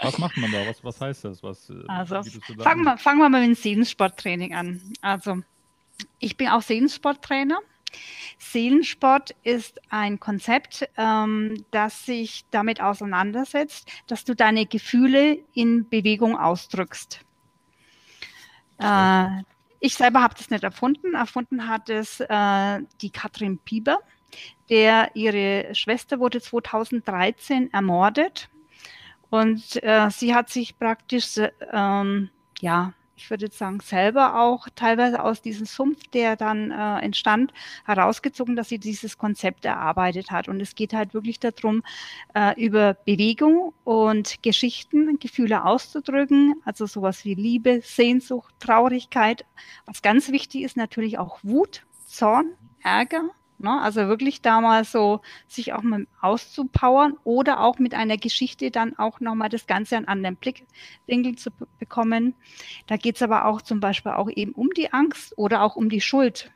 Was macht man da? Was, was heißt das? Was, äh, also, fangen wir, fangen wir mal mit dem Seelensporttraining an. Also, ich bin auch Seelensporttrainer. Seelensport ist ein Konzept, ähm, das sich damit auseinandersetzt, dass du deine Gefühle in Bewegung ausdrückst. Äh, ich selber habe das nicht erfunden. Erfunden hat es äh, die Katrin Pieber, der ihre Schwester wurde 2013 ermordet und äh, sie hat sich praktisch ähm, ja, ich würde jetzt sagen, selber auch teilweise aus diesem Sumpf, der dann äh, entstand, herausgezogen, dass sie dieses Konzept erarbeitet hat. Und es geht halt wirklich darum, äh, über Bewegung und Geschichten, Gefühle auszudrücken, also sowas wie Liebe, Sehnsucht, Traurigkeit. Was ganz wichtig ist, natürlich auch Wut, Zorn, Ärger, Ne? Also wirklich da mal so sich auch mal auszupowern oder auch mit einer Geschichte dann auch nochmal das Ganze an anderen Blickwinkel zu bekommen. Da geht es aber auch zum Beispiel auch eben um die Angst oder auch um die Schuld.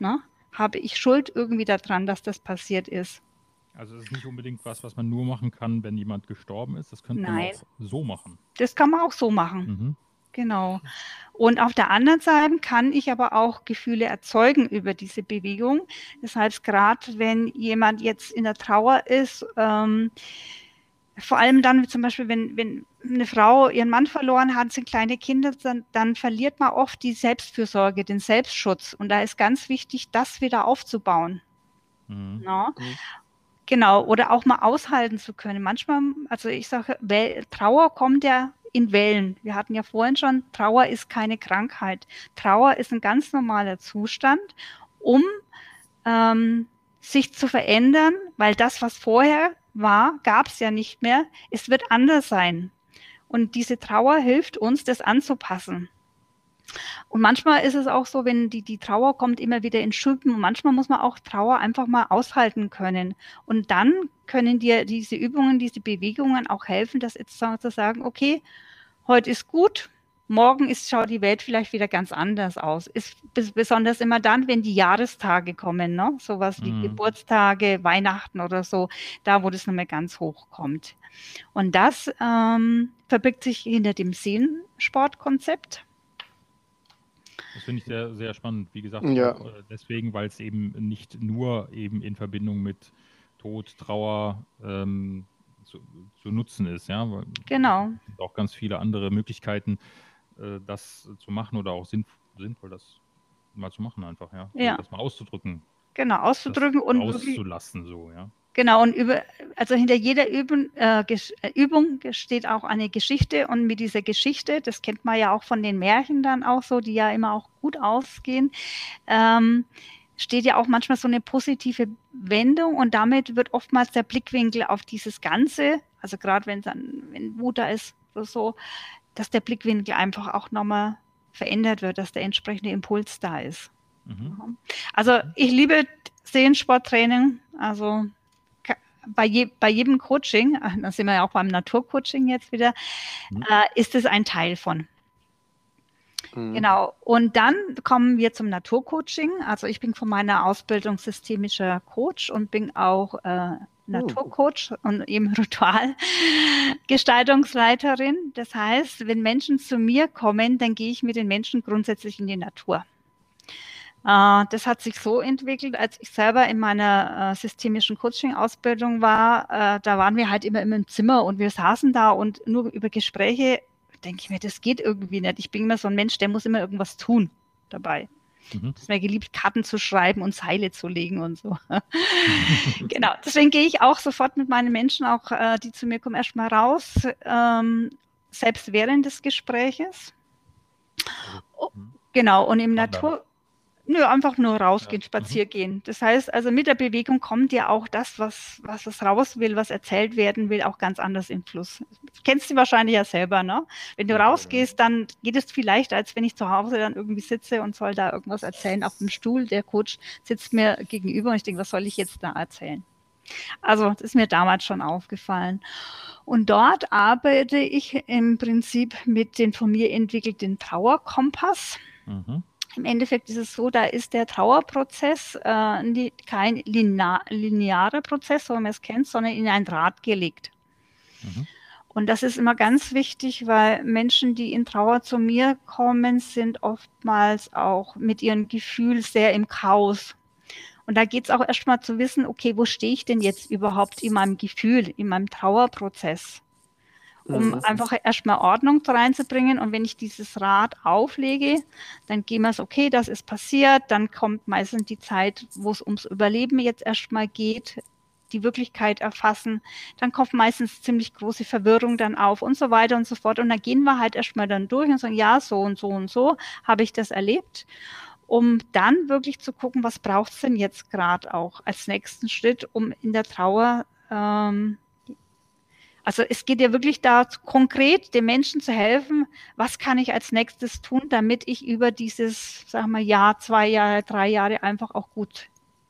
Ne? Habe ich Schuld irgendwie daran, dass das passiert ist? Also es ist nicht unbedingt was, was man nur machen kann, wenn jemand gestorben ist. Das könnte man auch so machen. Das kann man auch so machen. Mhm. Genau. Und auf der anderen Seite kann ich aber auch Gefühle erzeugen über diese Bewegung. Das heißt, gerade wenn jemand jetzt in der Trauer ist, ähm, vor allem dann zum Beispiel, wenn, wenn eine Frau ihren Mann verloren hat, sind kleine Kinder, dann, dann verliert man oft die Selbstfürsorge, den Selbstschutz. Und da ist ganz wichtig, das wieder aufzubauen. Mhm. Mhm. Genau, oder auch mal aushalten zu können. Manchmal, also ich sage, Trauer kommt ja in Wellen. Wir hatten ja vorhin schon, Trauer ist keine Krankheit. Trauer ist ein ganz normaler Zustand, um ähm, sich zu verändern, weil das, was vorher war, gab es ja nicht mehr. Es wird anders sein. Und diese Trauer hilft uns, das anzupassen. Und manchmal ist es auch so, wenn die, die Trauer kommt immer wieder in Schüben. Und manchmal muss man auch Trauer einfach mal aushalten können. Und dann können dir diese Übungen, diese Bewegungen auch helfen, das jetzt zu sagen, okay, heute ist gut, morgen ist, schaut die Welt vielleicht wieder ganz anders aus. Ist besonders immer dann, wenn die Jahrestage kommen, ne? sowas wie mhm. Geburtstage, Weihnachten oder so, da wo das nochmal ganz hoch kommt. Und das ähm, verbirgt sich hinter dem Sehensportkonzept. Das finde ich sehr, sehr spannend. Wie gesagt, ja. Äh, deswegen, weil es eben nicht nur eben in Verbindung mit Tod, Trauer ähm, zu, zu, nutzen ist. Ja? Weil genau. Es gibt auch ganz viele andere Möglichkeiten, äh, das zu machen oder auch sinnvoll, sinnvoll, das mal zu machen einfach, ja. ja. Das mal auszudrücken. Genau, auszudrücken und auszulassen, so, ja. Genau, und über, also hinter jeder Übung, äh, äh, Übung steht auch eine Geschichte und mit dieser Geschichte, das kennt man ja auch von den Märchen dann auch so, die ja immer auch gut ausgehen, ähm, steht ja auch manchmal so eine positive Wendung und damit wird oftmals der Blickwinkel auf dieses Ganze, also gerade wenn dann, wenn Wut da ist oder so, dass der Blickwinkel einfach auch nochmal verändert wird, dass der entsprechende Impuls da ist. Mhm. Also ich liebe Sehensporttraining, also bei, je, bei jedem Coaching, da sind wir ja auch beim Naturcoaching jetzt wieder, mhm. äh, ist es ein Teil von. Mhm. Genau. Und dann kommen wir zum Naturcoaching. Also ich bin von meiner Ausbildung systemischer Coach und bin auch äh, Naturcoach oh. und eben Ritualgestaltungsleiterin. Das heißt, wenn Menschen zu mir kommen, dann gehe ich mit den Menschen grundsätzlich in die Natur. Äh, das hat sich so entwickelt, als ich selber in meiner äh, systemischen Coaching-Ausbildung war. Äh, da waren wir halt immer im Zimmer und wir saßen da und nur über Gespräche denke ich mir, das geht irgendwie nicht. Ich bin immer so ein Mensch, der muss immer irgendwas tun dabei. Mhm. Das ist mir geliebt, Karten zu schreiben und Seile zu legen und so. genau. Deswegen gehe ich auch sofort mit meinen Menschen, auch äh, die zu mir kommen, erstmal raus, ähm, selbst während des Gespräches. Oh, genau. Und im Natur, Nö, einfach nur rausgehen, ja. spazieren gehen. Das heißt, also mit der Bewegung kommt ja auch das, was, was es raus will, was erzählt werden will, auch ganz anders im Fluss. Das kennst du wahrscheinlich ja selber, ne? Wenn du rausgehst, dann geht es viel leichter, als wenn ich zu Hause dann irgendwie sitze und soll da irgendwas erzählen auf dem Stuhl. Der Coach sitzt mir gegenüber und ich denke, was soll ich jetzt da erzählen? Also, das ist mir damals schon aufgefallen. Und dort arbeite ich im Prinzip mit dem von mir entwickelten Trauerkompass. Mhm. Im Endeffekt ist es so, da ist der Trauerprozess äh, kein linearer Prozess, so wie man es kennt, sondern in ein Rad gelegt. Mhm. Und das ist immer ganz wichtig, weil Menschen, die in Trauer zu mir kommen, sind oftmals auch mit ihrem Gefühl sehr im Chaos. Und da geht es auch erstmal zu wissen, okay, wo stehe ich denn jetzt überhaupt in meinem Gefühl, in meinem Trauerprozess? Um mhm. einfach erstmal Ordnung reinzubringen. Und wenn ich dieses Rad auflege, dann gehen wir es, okay, das ist passiert. Dann kommt meistens die Zeit, wo es ums Überleben jetzt erstmal geht. die Wirklichkeit erfassen, dann kommt meistens ziemlich große Verwirrung dann auf und so weiter und so fort. Und dann gehen wir halt erstmal dann durch und sagen, ja, so und so und so habe ich das erlebt, um dann wirklich zu gucken, was braucht es denn jetzt gerade auch als nächsten Schritt, um in der Trauer ähm, also es geht ja wirklich da konkret den Menschen zu helfen, was kann ich als nächstes tun, damit ich über dieses, sagen wir, Jahr, zwei Jahre, drei Jahre einfach auch gut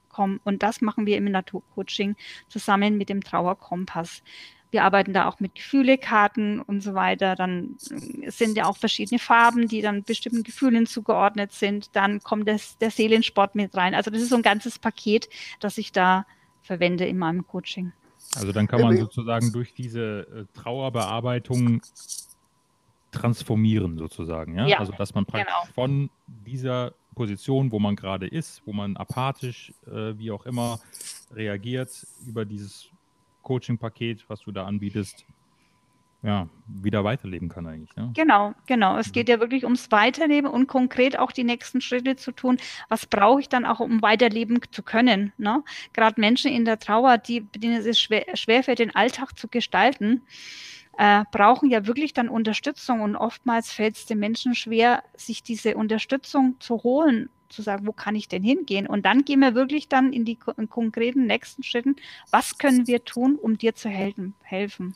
komme. Und das machen wir im Naturcoaching zusammen mit dem Trauerkompass. Wir arbeiten da auch mit Gefühlekarten und so weiter. Dann sind ja auch verschiedene Farben, die dann bestimmten Gefühlen zugeordnet sind. Dann kommt das, der Seelensport mit rein. Also das ist so ein ganzes Paket, das ich da verwende in meinem Coaching. Also dann kann man sozusagen durch diese äh, Trauerbearbeitung transformieren sozusagen, ja? ja? Also dass man praktisch genau. von dieser Position, wo man gerade ist, wo man apathisch, äh, wie auch immer, reagiert, über dieses Coaching-Paket, was du da anbietest, ja, wieder weiterleben kann eigentlich. Ne? Genau, genau. Es geht ja wirklich ums Weiterleben und konkret auch die nächsten Schritte zu tun. Was brauche ich dann auch, um weiterleben zu können? Ne? Gerade Menschen in der Trauer, die, denen es schwer, schwerfällt, den Alltag zu gestalten, äh, brauchen ja wirklich dann Unterstützung und oftmals fällt es den Menschen schwer, sich diese Unterstützung zu holen zu sagen, wo kann ich denn hingehen? Und dann gehen wir wirklich dann in die in konkreten nächsten Schritten, was können wir tun, um dir zu helfen? helfen?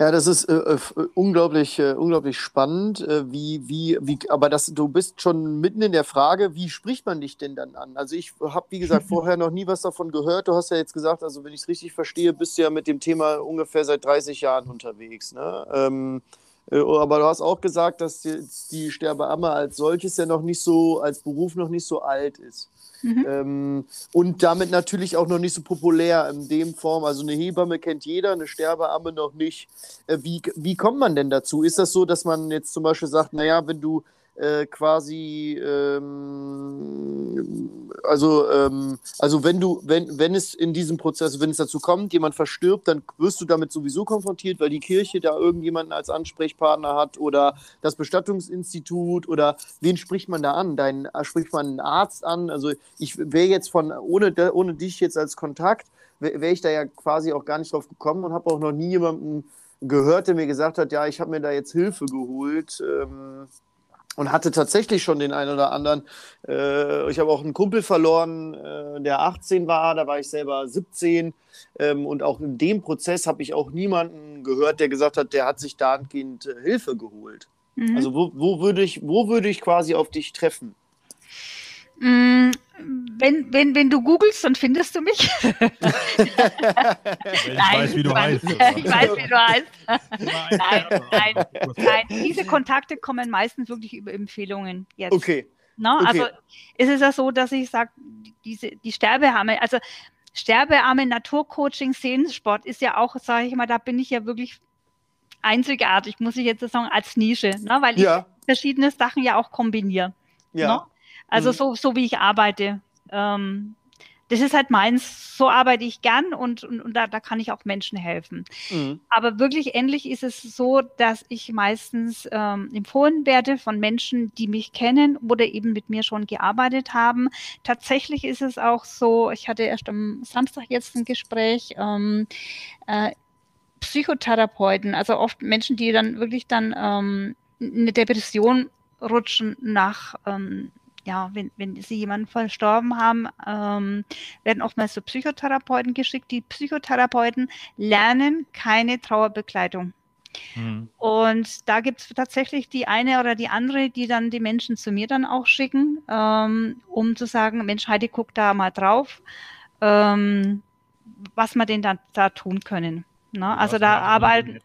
Ja, das ist äh, äh, unglaublich, äh, unglaublich spannend. Äh, wie, wie, wie, aber das, du bist schon mitten in der Frage, wie spricht man dich denn dann an? Also ich habe, wie gesagt, vorher noch nie was davon gehört. Du hast ja jetzt gesagt, also wenn ich es richtig verstehe, bist du ja mit dem Thema ungefähr seit 30 Jahren unterwegs. Ne? Ähm, äh, aber du hast auch gesagt, dass die, die Sterbeamme als solches ja noch nicht so, als Beruf noch nicht so alt ist. Mhm. Ähm, und damit natürlich auch noch nicht so populär in dem Form. Also eine Hebamme kennt jeder, eine Sterbeamme noch nicht. Äh, wie, wie kommt man denn dazu? Ist das so, dass man jetzt zum Beispiel sagt, naja, wenn du äh, quasi, ähm, also, ähm, also wenn du, wenn, wenn es in diesem Prozess, wenn es dazu kommt, jemand verstirbt, dann wirst du damit sowieso konfrontiert, weil die Kirche da irgendjemanden als Ansprechpartner hat oder das Bestattungsinstitut oder wen spricht man da an? Dein, äh, spricht man einen Arzt an? Also ich wäre jetzt von, ohne, ohne dich jetzt als Kontakt, wäre wär ich da ja quasi auch gar nicht drauf gekommen und habe auch noch nie jemanden gehört, der mir gesagt hat, ja, ich habe mir da jetzt Hilfe geholt. Ähm, und hatte tatsächlich schon den einen oder anderen. Äh, ich habe auch einen Kumpel verloren, äh, der 18 war, da war ich selber 17. Ähm, und auch in dem Prozess habe ich auch niemanden gehört, der gesagt hat, der hat sich dahingehend äh, Hilfe geholt. Mhm. Also wo, wo, würde ich, wo würde ich quasi auf dich treffen? Mm, wenn, wenn, wenn du googelst, dann findest du mich. ich nein, weiß, wie du heißt. Ich weiß, wie du heißt. nein, nein, nein. Diese Kontakte kommen meistens wirklich über Empfehlungen jetzt. Okay. No, okay. Also ist es ja so, dass ich sage, diese, die Sterbearme, also Sterbearme, Naturcoaching, Seelensport ist ja auch, sage ich mal, da bin ich ja wirklich einzigartig, muss ich jetzt sagen, als Nische, ne? weil ich ja. verschiedene Sachen ja auch kombiniere. Ja. Ne? Also mhm. so, so wie ich arbeite. Ähm, das ist halt meins, so arbeite ich gern und, und, und da, da kann ich auch Menschen helfen. Mhm. Aber wirklich endlich ist es so, dass ich meistens ähm, empfohlen werde von Menschen, die mich kennen oder eben mit mir schon gearbeitet haben. Tatsächlich ist es auch so, ich hatte erst am Samstag jetzt ein Gespräch, ähm, äh, Psychotherapeuten, also oft Menschen, die dann wirklich dann ähm, eine Depression rutschen nach ähm, ja, wenn, wenn sie jemanden verstorben haben, ähm, werden oftmals so Psychotherapeuten geschickt. Die Psychotherapeuten lernen keine Trauerbegleitung. Mhm. Und da gibt es tatsächlich die eine oder die andere, die dann die Menschen zu mir dann auch schicken, ähm, um zu sagen, Mensch, Heidi, guck da mal drauf, ähm, was wir denn da, da tun können. Ne? Also da arbeiten,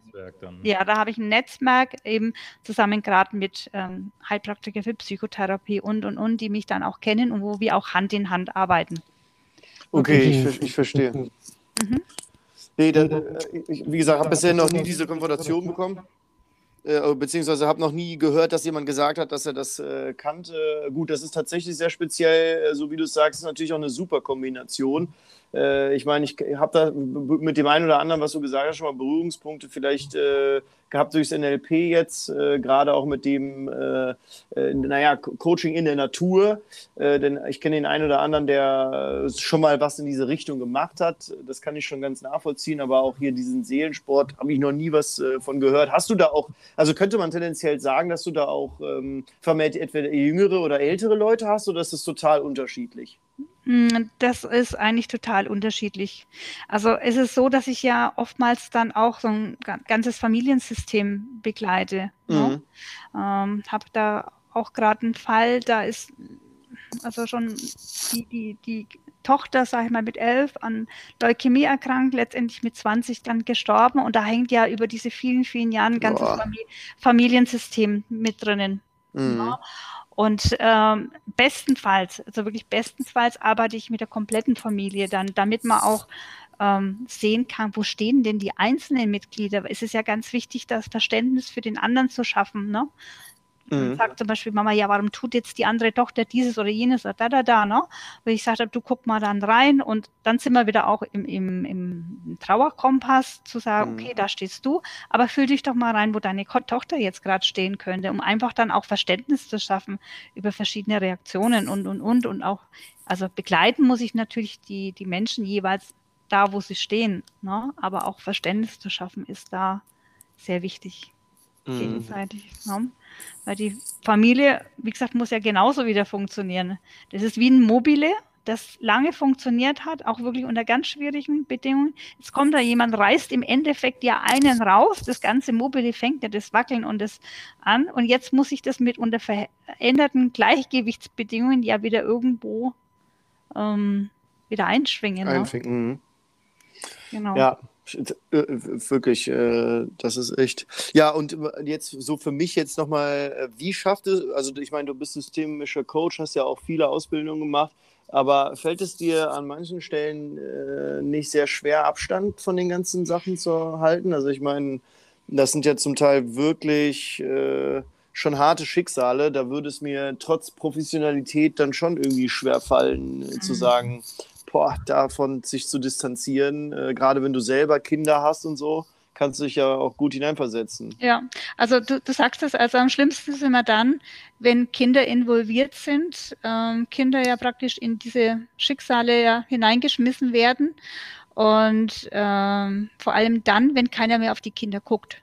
ja, da habe ich ein Netzwerk eben zusammen gerade mit ähm, Heilpraktiker für Psychotherapie und und und, die mich dann auch kennen und wo wir auch Hand in Hand arbeiten. Okay, ich, ich verstehe. Mhm. Nee, dann, äh, ich, wie gesagt, habe bisher noch nie diese Konfrontation bekommen. Äh, beziehungsweise habe noch nie gehört, dass jemand gesagt hat, dass er das äh, kannte. Gut, das ist tatsächlich sehr speziell, äh, so wie du es sagst, ist natürlich auch eine super Kombination. Äh, ich meine, ich habe da mit dem einen oder anderen, was du gesagt hast, schon mal Berührungspunkte vielleicht äh, gehabt durchs NLP jetzt, äh, gerade auch mit dem, äh, äh, naja, Coaching in der Natur. Äh, denn ich kenne den einen oder anderen, der schon mal was in diese Richtung gemacht hat. Das kann ich schon ganz nachvollziehen, aber auch hier diesen Seelensport habe ich noch nie was von gehört. Hast du da auch, also könnte man tendenziell sagen, dass du da auch ähm, vermehrt entweder jüngere oder ältere Leute hast oder ist das total unterschiedlich? Hm, das ist eigentlich total unterschiedlich. Also es ist so, dass ich ja oftmals dann auch so ein ganzes Familiensystem begleite. Ne? Mhm. Ähm, Habe da auch gerade einen Fall, da ist also schon die, die, die Tochter, sage ich mal, mit elf an Leukämie erkrankt, letztendlich mit 20 dann gestorben. Und da hängt ja über diese vielen, vielen Jahre ein ganzes Familiensystem mit drinnen. Mhm. Ja. Und ähm, bestenfalls, also wirklich bestenfalls arbeite ich mit der kompletten Familie dann, damit man auch ähm, sehen kann, wo stehen denn die einzelnen Mitglieder. Es ist ja ganz wichtig, das Verständnis für den anderen zu schaffen. Ne? Mhm. Sagt zum Beispiel Mama, ja, warum tut jetzt die andere Tochter dieses oder jenes oder da, da, da, ne? Weil ich sagte, du guck mal dann rein und dann sind wir wieder auch im, im, im Trauerkompass zu sagen, mhm. okay, da stehst du, aber fühl dich doch mal rein, wo deine Tochter jetzt gerade stehen könnte, um einfach dann auch Verständnis zu schaffen über verschiedene Reaktionen und, und, und und auch, also begleiten muss ich natürlich die, die Menschen jeweils da, wo sie stehen, ne? aber auch Verständnis zu schaffen ist da sehr wichtig mhm. gegenseitig. Ne? Weil die Familie, wie gesagt, muss ja genauso wieder funktionieren. Das ist wie ein Mobile, das lange funktioniert hat, auch wirklich unter ganz schwierigen Bedingungen. Jetzt kommt da jemand, reißt im Endeffekt ja einen raus, das ganze Mobile fängt ja das Wackeln und das an und jetzt muss ich das mit unter veränderten Gleichgewichtsbedingungen ja wieder irgendwo ähm, wieder einschwingen. Einfinden. Ne? Genau. Ja, wirklich, äh, das ist echt. Ja, und jetzt so für mich jetzt nochmal, äh, wie schafft es, also ich meine, du bist systemischer Coach, hast ja auch viele Ausbildungen gemacht, aber fällt es dir an manchen Stellen äh, nicht sehr schwer, Abstand von den ganzen Sachen zu halten? Also ich meine, das sind ja zum Teil wirklich äh, schon harte Schicksale. Da würde es mir trotz Professionalität dann schon irgendwie schwer fallen, mhm. zu sagen, boah, davon sich zu distanzieren, äh, gerade wenn du selber Kinder hast und so, kannst du dich ja auch gut hineinversetzen. Ja, also du, du sagst es, also am schlimmsten ist immer dann, wenn Kinder involviert sind, ähm, Kinder ja praktisch in diese Schicksale ja hineingeschmissen werden und ähm, vor allem dann, wenn keiner mehr auf die Kinder guckt.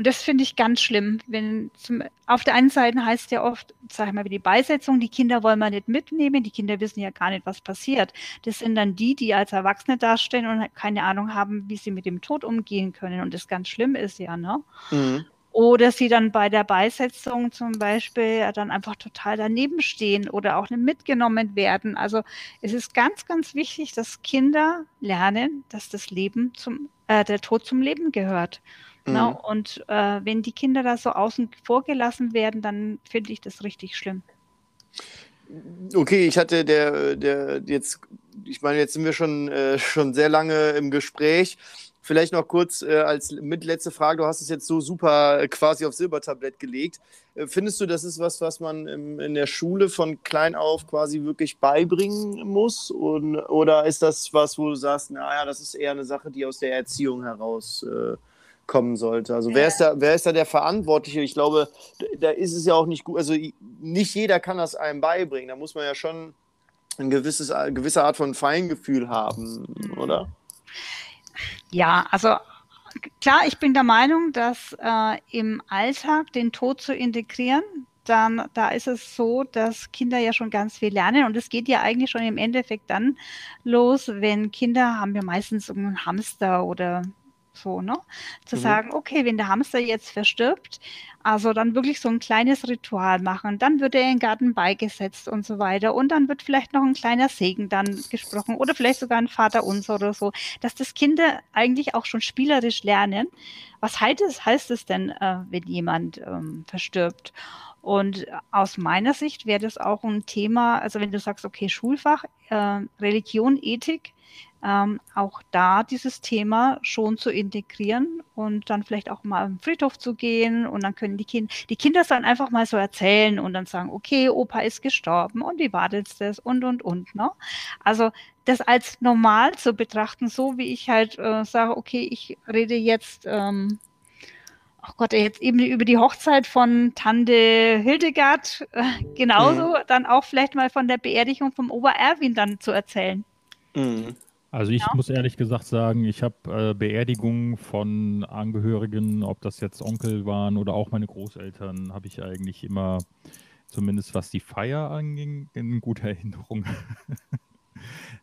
Und das finde ich ganz schlimm. Wenn zum, auf der einen Seite heißt ja oft, sag ich mal, wie die Beisetzung, die Kinder wollen wir nicht mitnehmen, die Kinder wissen ja gar nicht, was passiert. Das sind dann die, die als Erwachsene dastehen und keine Ahnung haben, wie sie mit dem Tod umgehen können. Und das ganz schlimm ist ja, ne? Mhm. Oder sie dann bei der Beisetzung zum Beispiel dann einfach total daneben stehen oder auch nicht mitgenommen werden. Also es ist ganz, ganz wichtig, dass Kinder lernen, dass das Leben zum, äh, der Tod zum Leben gehört. Ne? Mhm. Na, und äh, wenn die Kinder da so außen vor gelassen werden, dann finde ich das richtig schlimm. Okay, ich hatte der, der jetzt, ich meine, jetzt sind wir schon, äh, schon sehr lange im Gespräch. Vielleicht noch kurz äh, als mitletzte Frage, du hast es jetzt so super äh, quasi auf Silbertablett gelegt. Äh, findest du, das ist was, was man im, in der Schule von klein auf quasi wirklich beibringen muss? Und, oder ist das was, wo du sagst, naja, das ist eher eine Sache, die aus der Erziehung heraus äh, kommen sollte. Also wer, ist da, wer ist da der Verantwortliche? Ich glaube, da ist es ja auch nicht gut, also nicht jeder kann das einem beibringen. Da muss man ja schon ein gewisses, eine gewisse Art von Feingefühl haben, oder? Ja, also klar, ich bin der Meinung, dass äh, im Alltag den Tod zu integrieren, dann da ist es so, dass Kinder ja schon ganz viel lernen und es geht ja eigentlich schon im Endeffekt dann los, wenn Kinder haben ja meistens einen Hamster oder so, ne? Zu mhm. sagen, okay, wenn der Hamster jetzt verstirbt, also dann wirklich so ein kleines Ritual machen. Dann wird er in den Garten beigesetzt und so weiter. Und dann wird vielleicht noch ein kleiner Segen dann gesprochen oder vielleicht sogar ein Vater unser oder so, dass das Kinder eigentlich auch schon spielerisch lernen. Was heißt es, heißt es denn, äh, wenn jemand ähm, verstirbt? Und aus meiner Sicht wäre das auch ein Thema, also wenn du sagst, okay, Schulfach, äh, Religion, Ethik, ähm, auch da dieses Thema schon zu integrieren und dann vielleicht auch mal am Friedhof zu gehen und dann können die Kinder, die Kinder dann einfach mal so erzählen und dann sagen, okay, Opa ist gestorben und wie war das das und und und. Ne? Also das als normal zu betrachten, so wie ich halt äh, sage, okay, ich rede jetzt ähm, oh Gott, jetzt eben über die Hochzeit von Tante Hildegard, äh, genauso mhm. dann auch vielleicht mal von der Beerdigung vom Ober Erwin dann zu erzählen. Mhm. Also ich ja. muss ehrlich gesagt sagen, ich habe äh, Beerdigungen von Angehörigen, ob das jetzt Onkel waren oder auch meine Großeltern, habe ich eigentlich immer, zumindest was die Feier anging, in guter Erinnerung.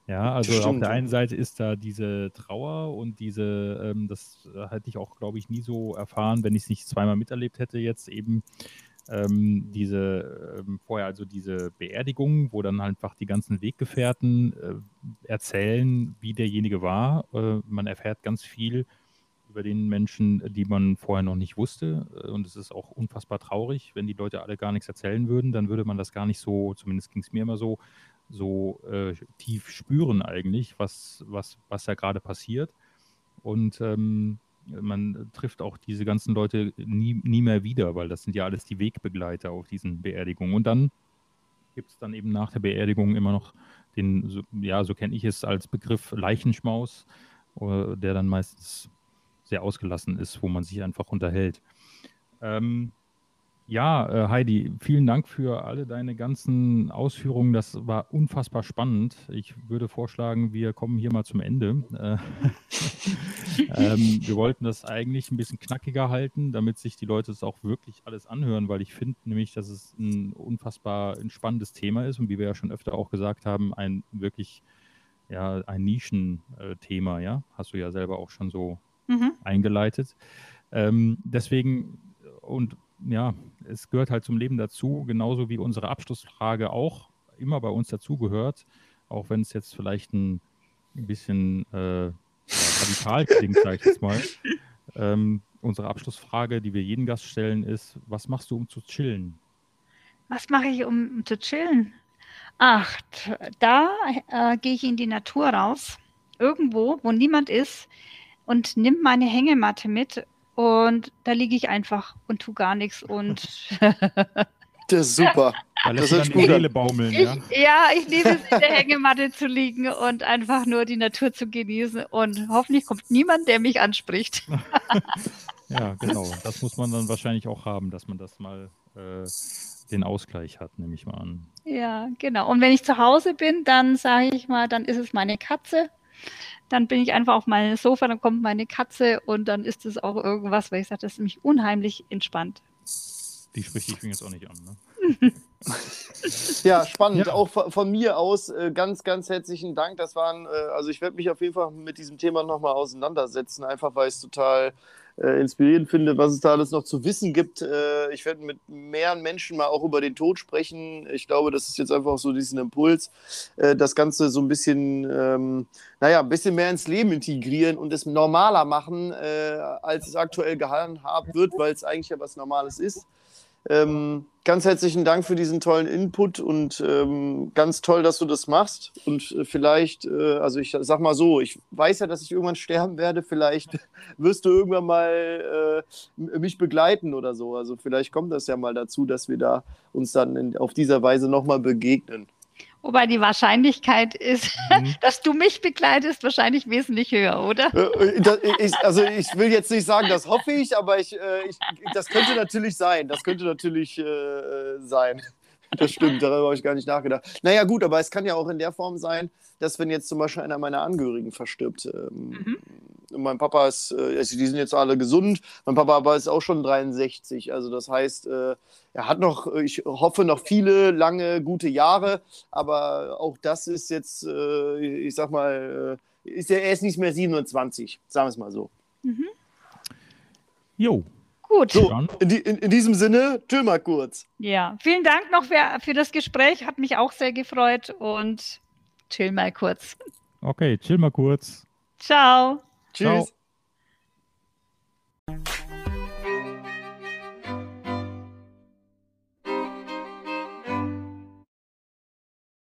Ja, also Stimmt. auf der einen Seite ist da diese Trauer und diese, ähm, das hätte ich auch, glaube ich, nie so erfahren, wenn ich es nicht zweimal miterlebt hätte, jetzt eben ähm, diese ähm, vorher also diese Beerdigung, wo dann einfach die ganzen Weggefährten äh, erzählen, wie derjenige war. Äh, man erfährt ganz viel über den Menschen, die man vorher noch nicht wusste. Äh, und es ist auch unfassbar traurig, wenn die Leute alle gar nichts erzählen würden, dann würde man das gar nicht so, zumindest ging es mir immer so, so äh, tief spüren eigentlich, was, was, was da gerade passiert. Und ähm, man trifft auch diese ganzen Leute nie, nie mehr wieder, weil das sind ja alles die Wegbegleiter auf diesen Beerdigungen. Und dann gibt es dann eben nach der Beerdigung immer noch den, so, ja, so kenne ich es als Begriff Leichenschmaus, äh, der dann meistens sehr ausgelassen ist, wo man sich einfach unterhält. Ähm, ja, äh, Heidi, vielen Dank für alle deine ganzen Ausführungen. Das war unfassbar spannend. Ich würde vorschlagen, wir kommen hier mal zum Ende. Äh, ähm, wir wollten das eigentlich ein bisschen knackiger halten, damit sich die Leute es auch wirklich alles anhören, weil ich finde nämlich, dass es ein unfassbar spannendes Thema ist und wie wir ja schon öfter auch gesagt haben, ein wirklich ja, ein Nischenthema, ja. Hast du ja selber auch schon so mhm. eingeleitet. Ähm, deswegen und ja, es gehört halt zum Leben dazu, genauso wie unsere Abschlussfrage auch immer bei uns dazugehört, auch wenn es jetzt vielleicht ein, bisschen äh, radikal klingt, sage ich jetzt mal. Ähm, unsere Abschlussfrage, die wir jeden Gast stellen, ist: Was machst du, um zu chillen? Was mache ich, um, um zu chillen? Ach, da äh, gehe ich in die Natur raus, irgendwo, wo niemand ist, und nimm meine Hängematte mit und da liege ich einfach und tue gar nichts und. das ist super. Da lässt das ist die Seele baumeln, ich, ja? Ja, ich liebe es, in der Hängematte zu liegen und einfach nur die Natur zu genießen. Und hoffentlich kommt niemand, der mich anspricht. ja, genau. Das muss man dann wahrscheinlich auch haben, dass man das mal äh, den Ausgleich hat, nehme ich mal an. Ja, genau. Und wenn ich zu Hause bin, dann sage ich mal, dann ist es meine Katze dann bin ich einfach auf meinem Sofa, dann kommt meine Katze und dann ist es auch irgendwas, weil ich sage, das ist mich unheimlich entspannt. Die spricht dich jetzt auch nicht an, ne? ja, spannend. Ja. Auch von, von, mir aus äh, ganz, ganz herzlichen Dank. Das waren, äh, also ich werde mich auf jeden Fall mit diesem Thema nochmal auseinandersetzen, einfach weil es total äh, inspirierend finde, was es da alles noch zu wissen gibt. Äh, ich werde mit mehreren Menschen mal auch über den Tod sprechen. Ich glaube, das ist jetzt einfach so diesen Impuls, äh, das Ganze so ein bisschen, ähm, naja, ein bisschen mehr ins Leben integrieren und es normaler machen, äh, als es aktuell gehandhabt wird, weil es eigentlich ja was Normales ist. Ähm, ganz herzlichen Dank für diesen tollen Input und ähm, ganz toll, dass du das machst. Und äh, vielleicht, äh, also ich sag mal so, ich weiß ja, dass ich irgendwann sterben werde. Vielleicht wirst du irgendwann mal äh, mich begleiten oder so. Also vielleicht kommt das ja mal dazu, dass wir da uns dann in, auf dieser Weise nochmal begegnen. Wobei die Wahrscheinlichkeit ist, mhm. dass du mich begleitest, wahrscheinlich wesentlich höher, oder? Äh, äh, ich, also ich will jetzt nicht sagen, das hoffe ich, aber ich, äh, ich das könnte natürlich sein. Das könnte natürlich äh, sein. Das stimmt, darüber habe ich gar nicht nachgedacht. Naja, gut, aber es kann ja auch in der Form sein, dass wenn jetzt zum Beispiel einer meiner Angehörigen verstirbt, ähm, mhm. mein Papa ist, äh, also die sind jetzt alle gesund, mein Papa aber ist auch schon 63, also das heißt, äh, er hat noch, ich hoffe, noch viele lange, gute Jahre, aber auch das ist jetzt, äh, ich sag mal, äh, ist er, er ist nicht mehr 27, sagen wir es mal so. Mhm. Jo, Gut. So, in, die, in, in, diesem Sinne, Dömer kurz. Ja, vielen Dank noch für, für, das Gespräch. Hat mich auch sehr gefreut und chill mal kurz. Okay, chill mal kurz. Ciao. Tschüss. Ciao.